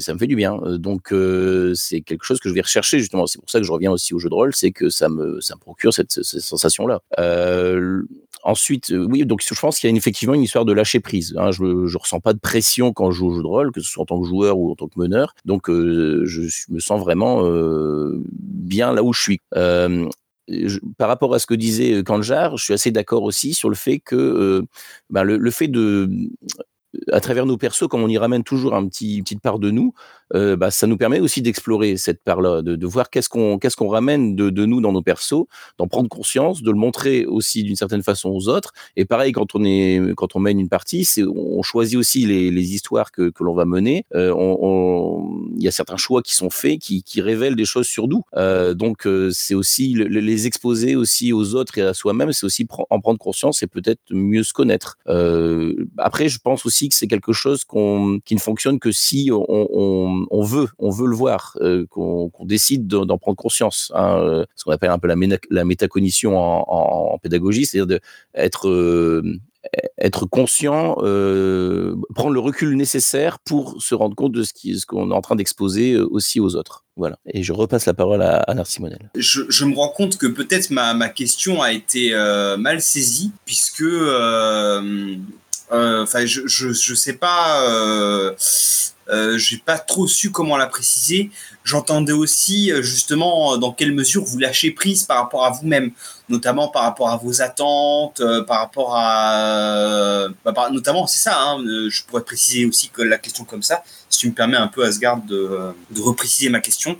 ça me fait du bien. Donc c'est quelque chose que je vais rechercher justement. C'est pour ça que je reviens aussi au jeu de rôle, c'est que ça me, ça me procure cette sensation-là. Ensuite, euh, oui, donc je pense qu'il y a effectivement une histoire de lâcher prise. Hein. Je ne ressens pas de pression quand je joue au jeu de rôle, que ce soit en tant que joueur ou en tant que meneur. Donc, euh, je me sens vraiment euh, bien là où je suis. Par rapport à ce que disait Kanjar, je suis assez d'accord aussi sur le fait que le, le fait de à travers nos persos, comme on y ramène toujours un petit, une petite part de nous, euh, bah, ça nous permet aussi d'explorer cette part-là, de, de voir qu'est-ce qu'on qu'est-ce ramène de, de nous dans nos persos, d'en prendre conscience, de le montrer aussi d'une certaine façon aux autres. Et pareil, quand on est quand on mène une partie, on choisit aussi les, les histoires que, que l'on va mener. Euh, on- on- Il y a certains choix qui sont faits qui, qui révèlent des choses sur nous. Euh, donc euh, c'est aussi le- le- les exposer aussi aux autres et à soi-même, c'est aussi en prendre conscience et peut-être mieux se connaître. Euh, après, je pense aussi que c'est quelque chose qu'on qui ne fonctionne que si on, on, on veut, on veut le voir, euh, qu'on décide de- d'en prendre conscience. Hein, euh, ce qu'on appelle un peu la, métacognition en, pédagogie, c'est-à-dire euh, être conscient, prendre le recul nécessaire pour se rendre compte de ce qu'on est en train d'exposer aussi aux autres. Voilà. Et je repasse la parole à, à Narcimonel. je, me rends compte que peut-être ma, question a été mal saisie, puisque, euh, je, je sais pas, euh, euh, j'ai pas trop su comment la préciser. J'entendais aussi euh, justement dans quelle mesure vous lâchez prise par rapport à vous-même, notamment par rapport à vos attentes, euh, par rapport à, bah, par- notamment, c'est ça. Hein, euh, je pourrais préciser aussi que la question comme ça, si tu me permets un peu, Asgard, de, de repréciser ma question.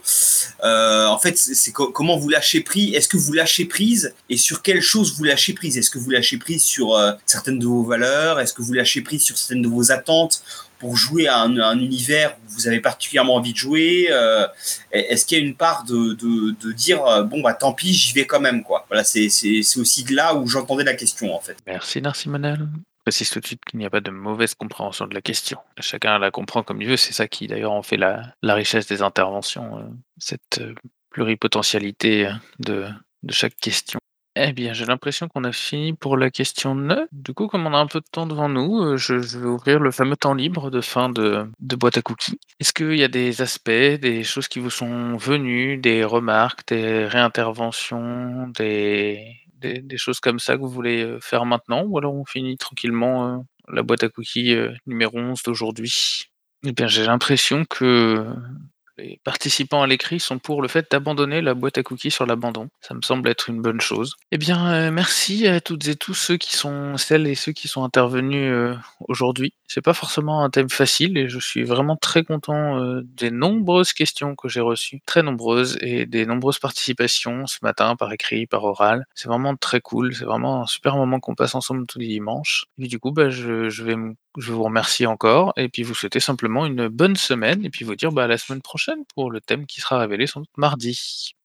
Euh, en fait, c'est c'est co- comment vous lâchez prise. Est-ce que vous lâchez prise et sur quelles choses vous lâchez prise? Est-ce que vous lâchez prise sur euh, certaines de vos valeurs? Est-ce que vous lâchez prise sur certaines de vos attentes? Pour jouer à un, univers où vous avez particulièrement envie de jouer Euh, Est-ce qu'il y a une part de, de, dire euh, bon bah tant pis, j'y vais quand même quoi Voilà, c'est aussi de là où j'entendais la question en fait. Merci Narcimonel. Je précise tout de suite qu'il n'y a pas de mauvaise compréhension de la question. Chacun la comprend comme il veut. C'est ça qui d'ailleurs en fait la, la richesse des interventions, euh, cette pluripotentialité de, de chaque question. Eh bien, j'ai l'impression qu'on a fini pour la question 9. Du coup, comme on a un peu de temps devant nous, euh, je, vais ouvrir le fameux temps libre de fin de, boîte à cookies. Est-ce qu'il y a des aspects, des choses qui vous sont venues, des remarques, des réinterventions, des, choses comme ça que vous voulez euh, faire maintenant Ou alors on finit tranquillement euh, la boîte à cookies numéro 11 d'aujourd'hui? Eh bien, j'ai l'impression que les participants à l'écrit sont pour le fait d'abandonner la boîte à cookies sur l'abandon. Ça me semble être une bonne chose. Eh bien, euh, merci à toutes et tous ceux qui sont, celles et ceux qui sont intervenus euh, aujourd'hui. C'est pas forcément un thème facile et je suis vraiment très content euh, des nombreuses questions que j'ai reçues, très nombreuses, et des nombreuses participations ce matin par écrit, par oral. C'est vraiment très cool. C'est vraiment un super moment qu'on passe ensemble tous les dimanches. Et du coup, bah, je, je vais me je vous remercie encore et puis vous souhaiter simplement une bonne semaine et puis vous dire bah, à la semaine prochaine pour le thème qui sera révélé sans doute mardi.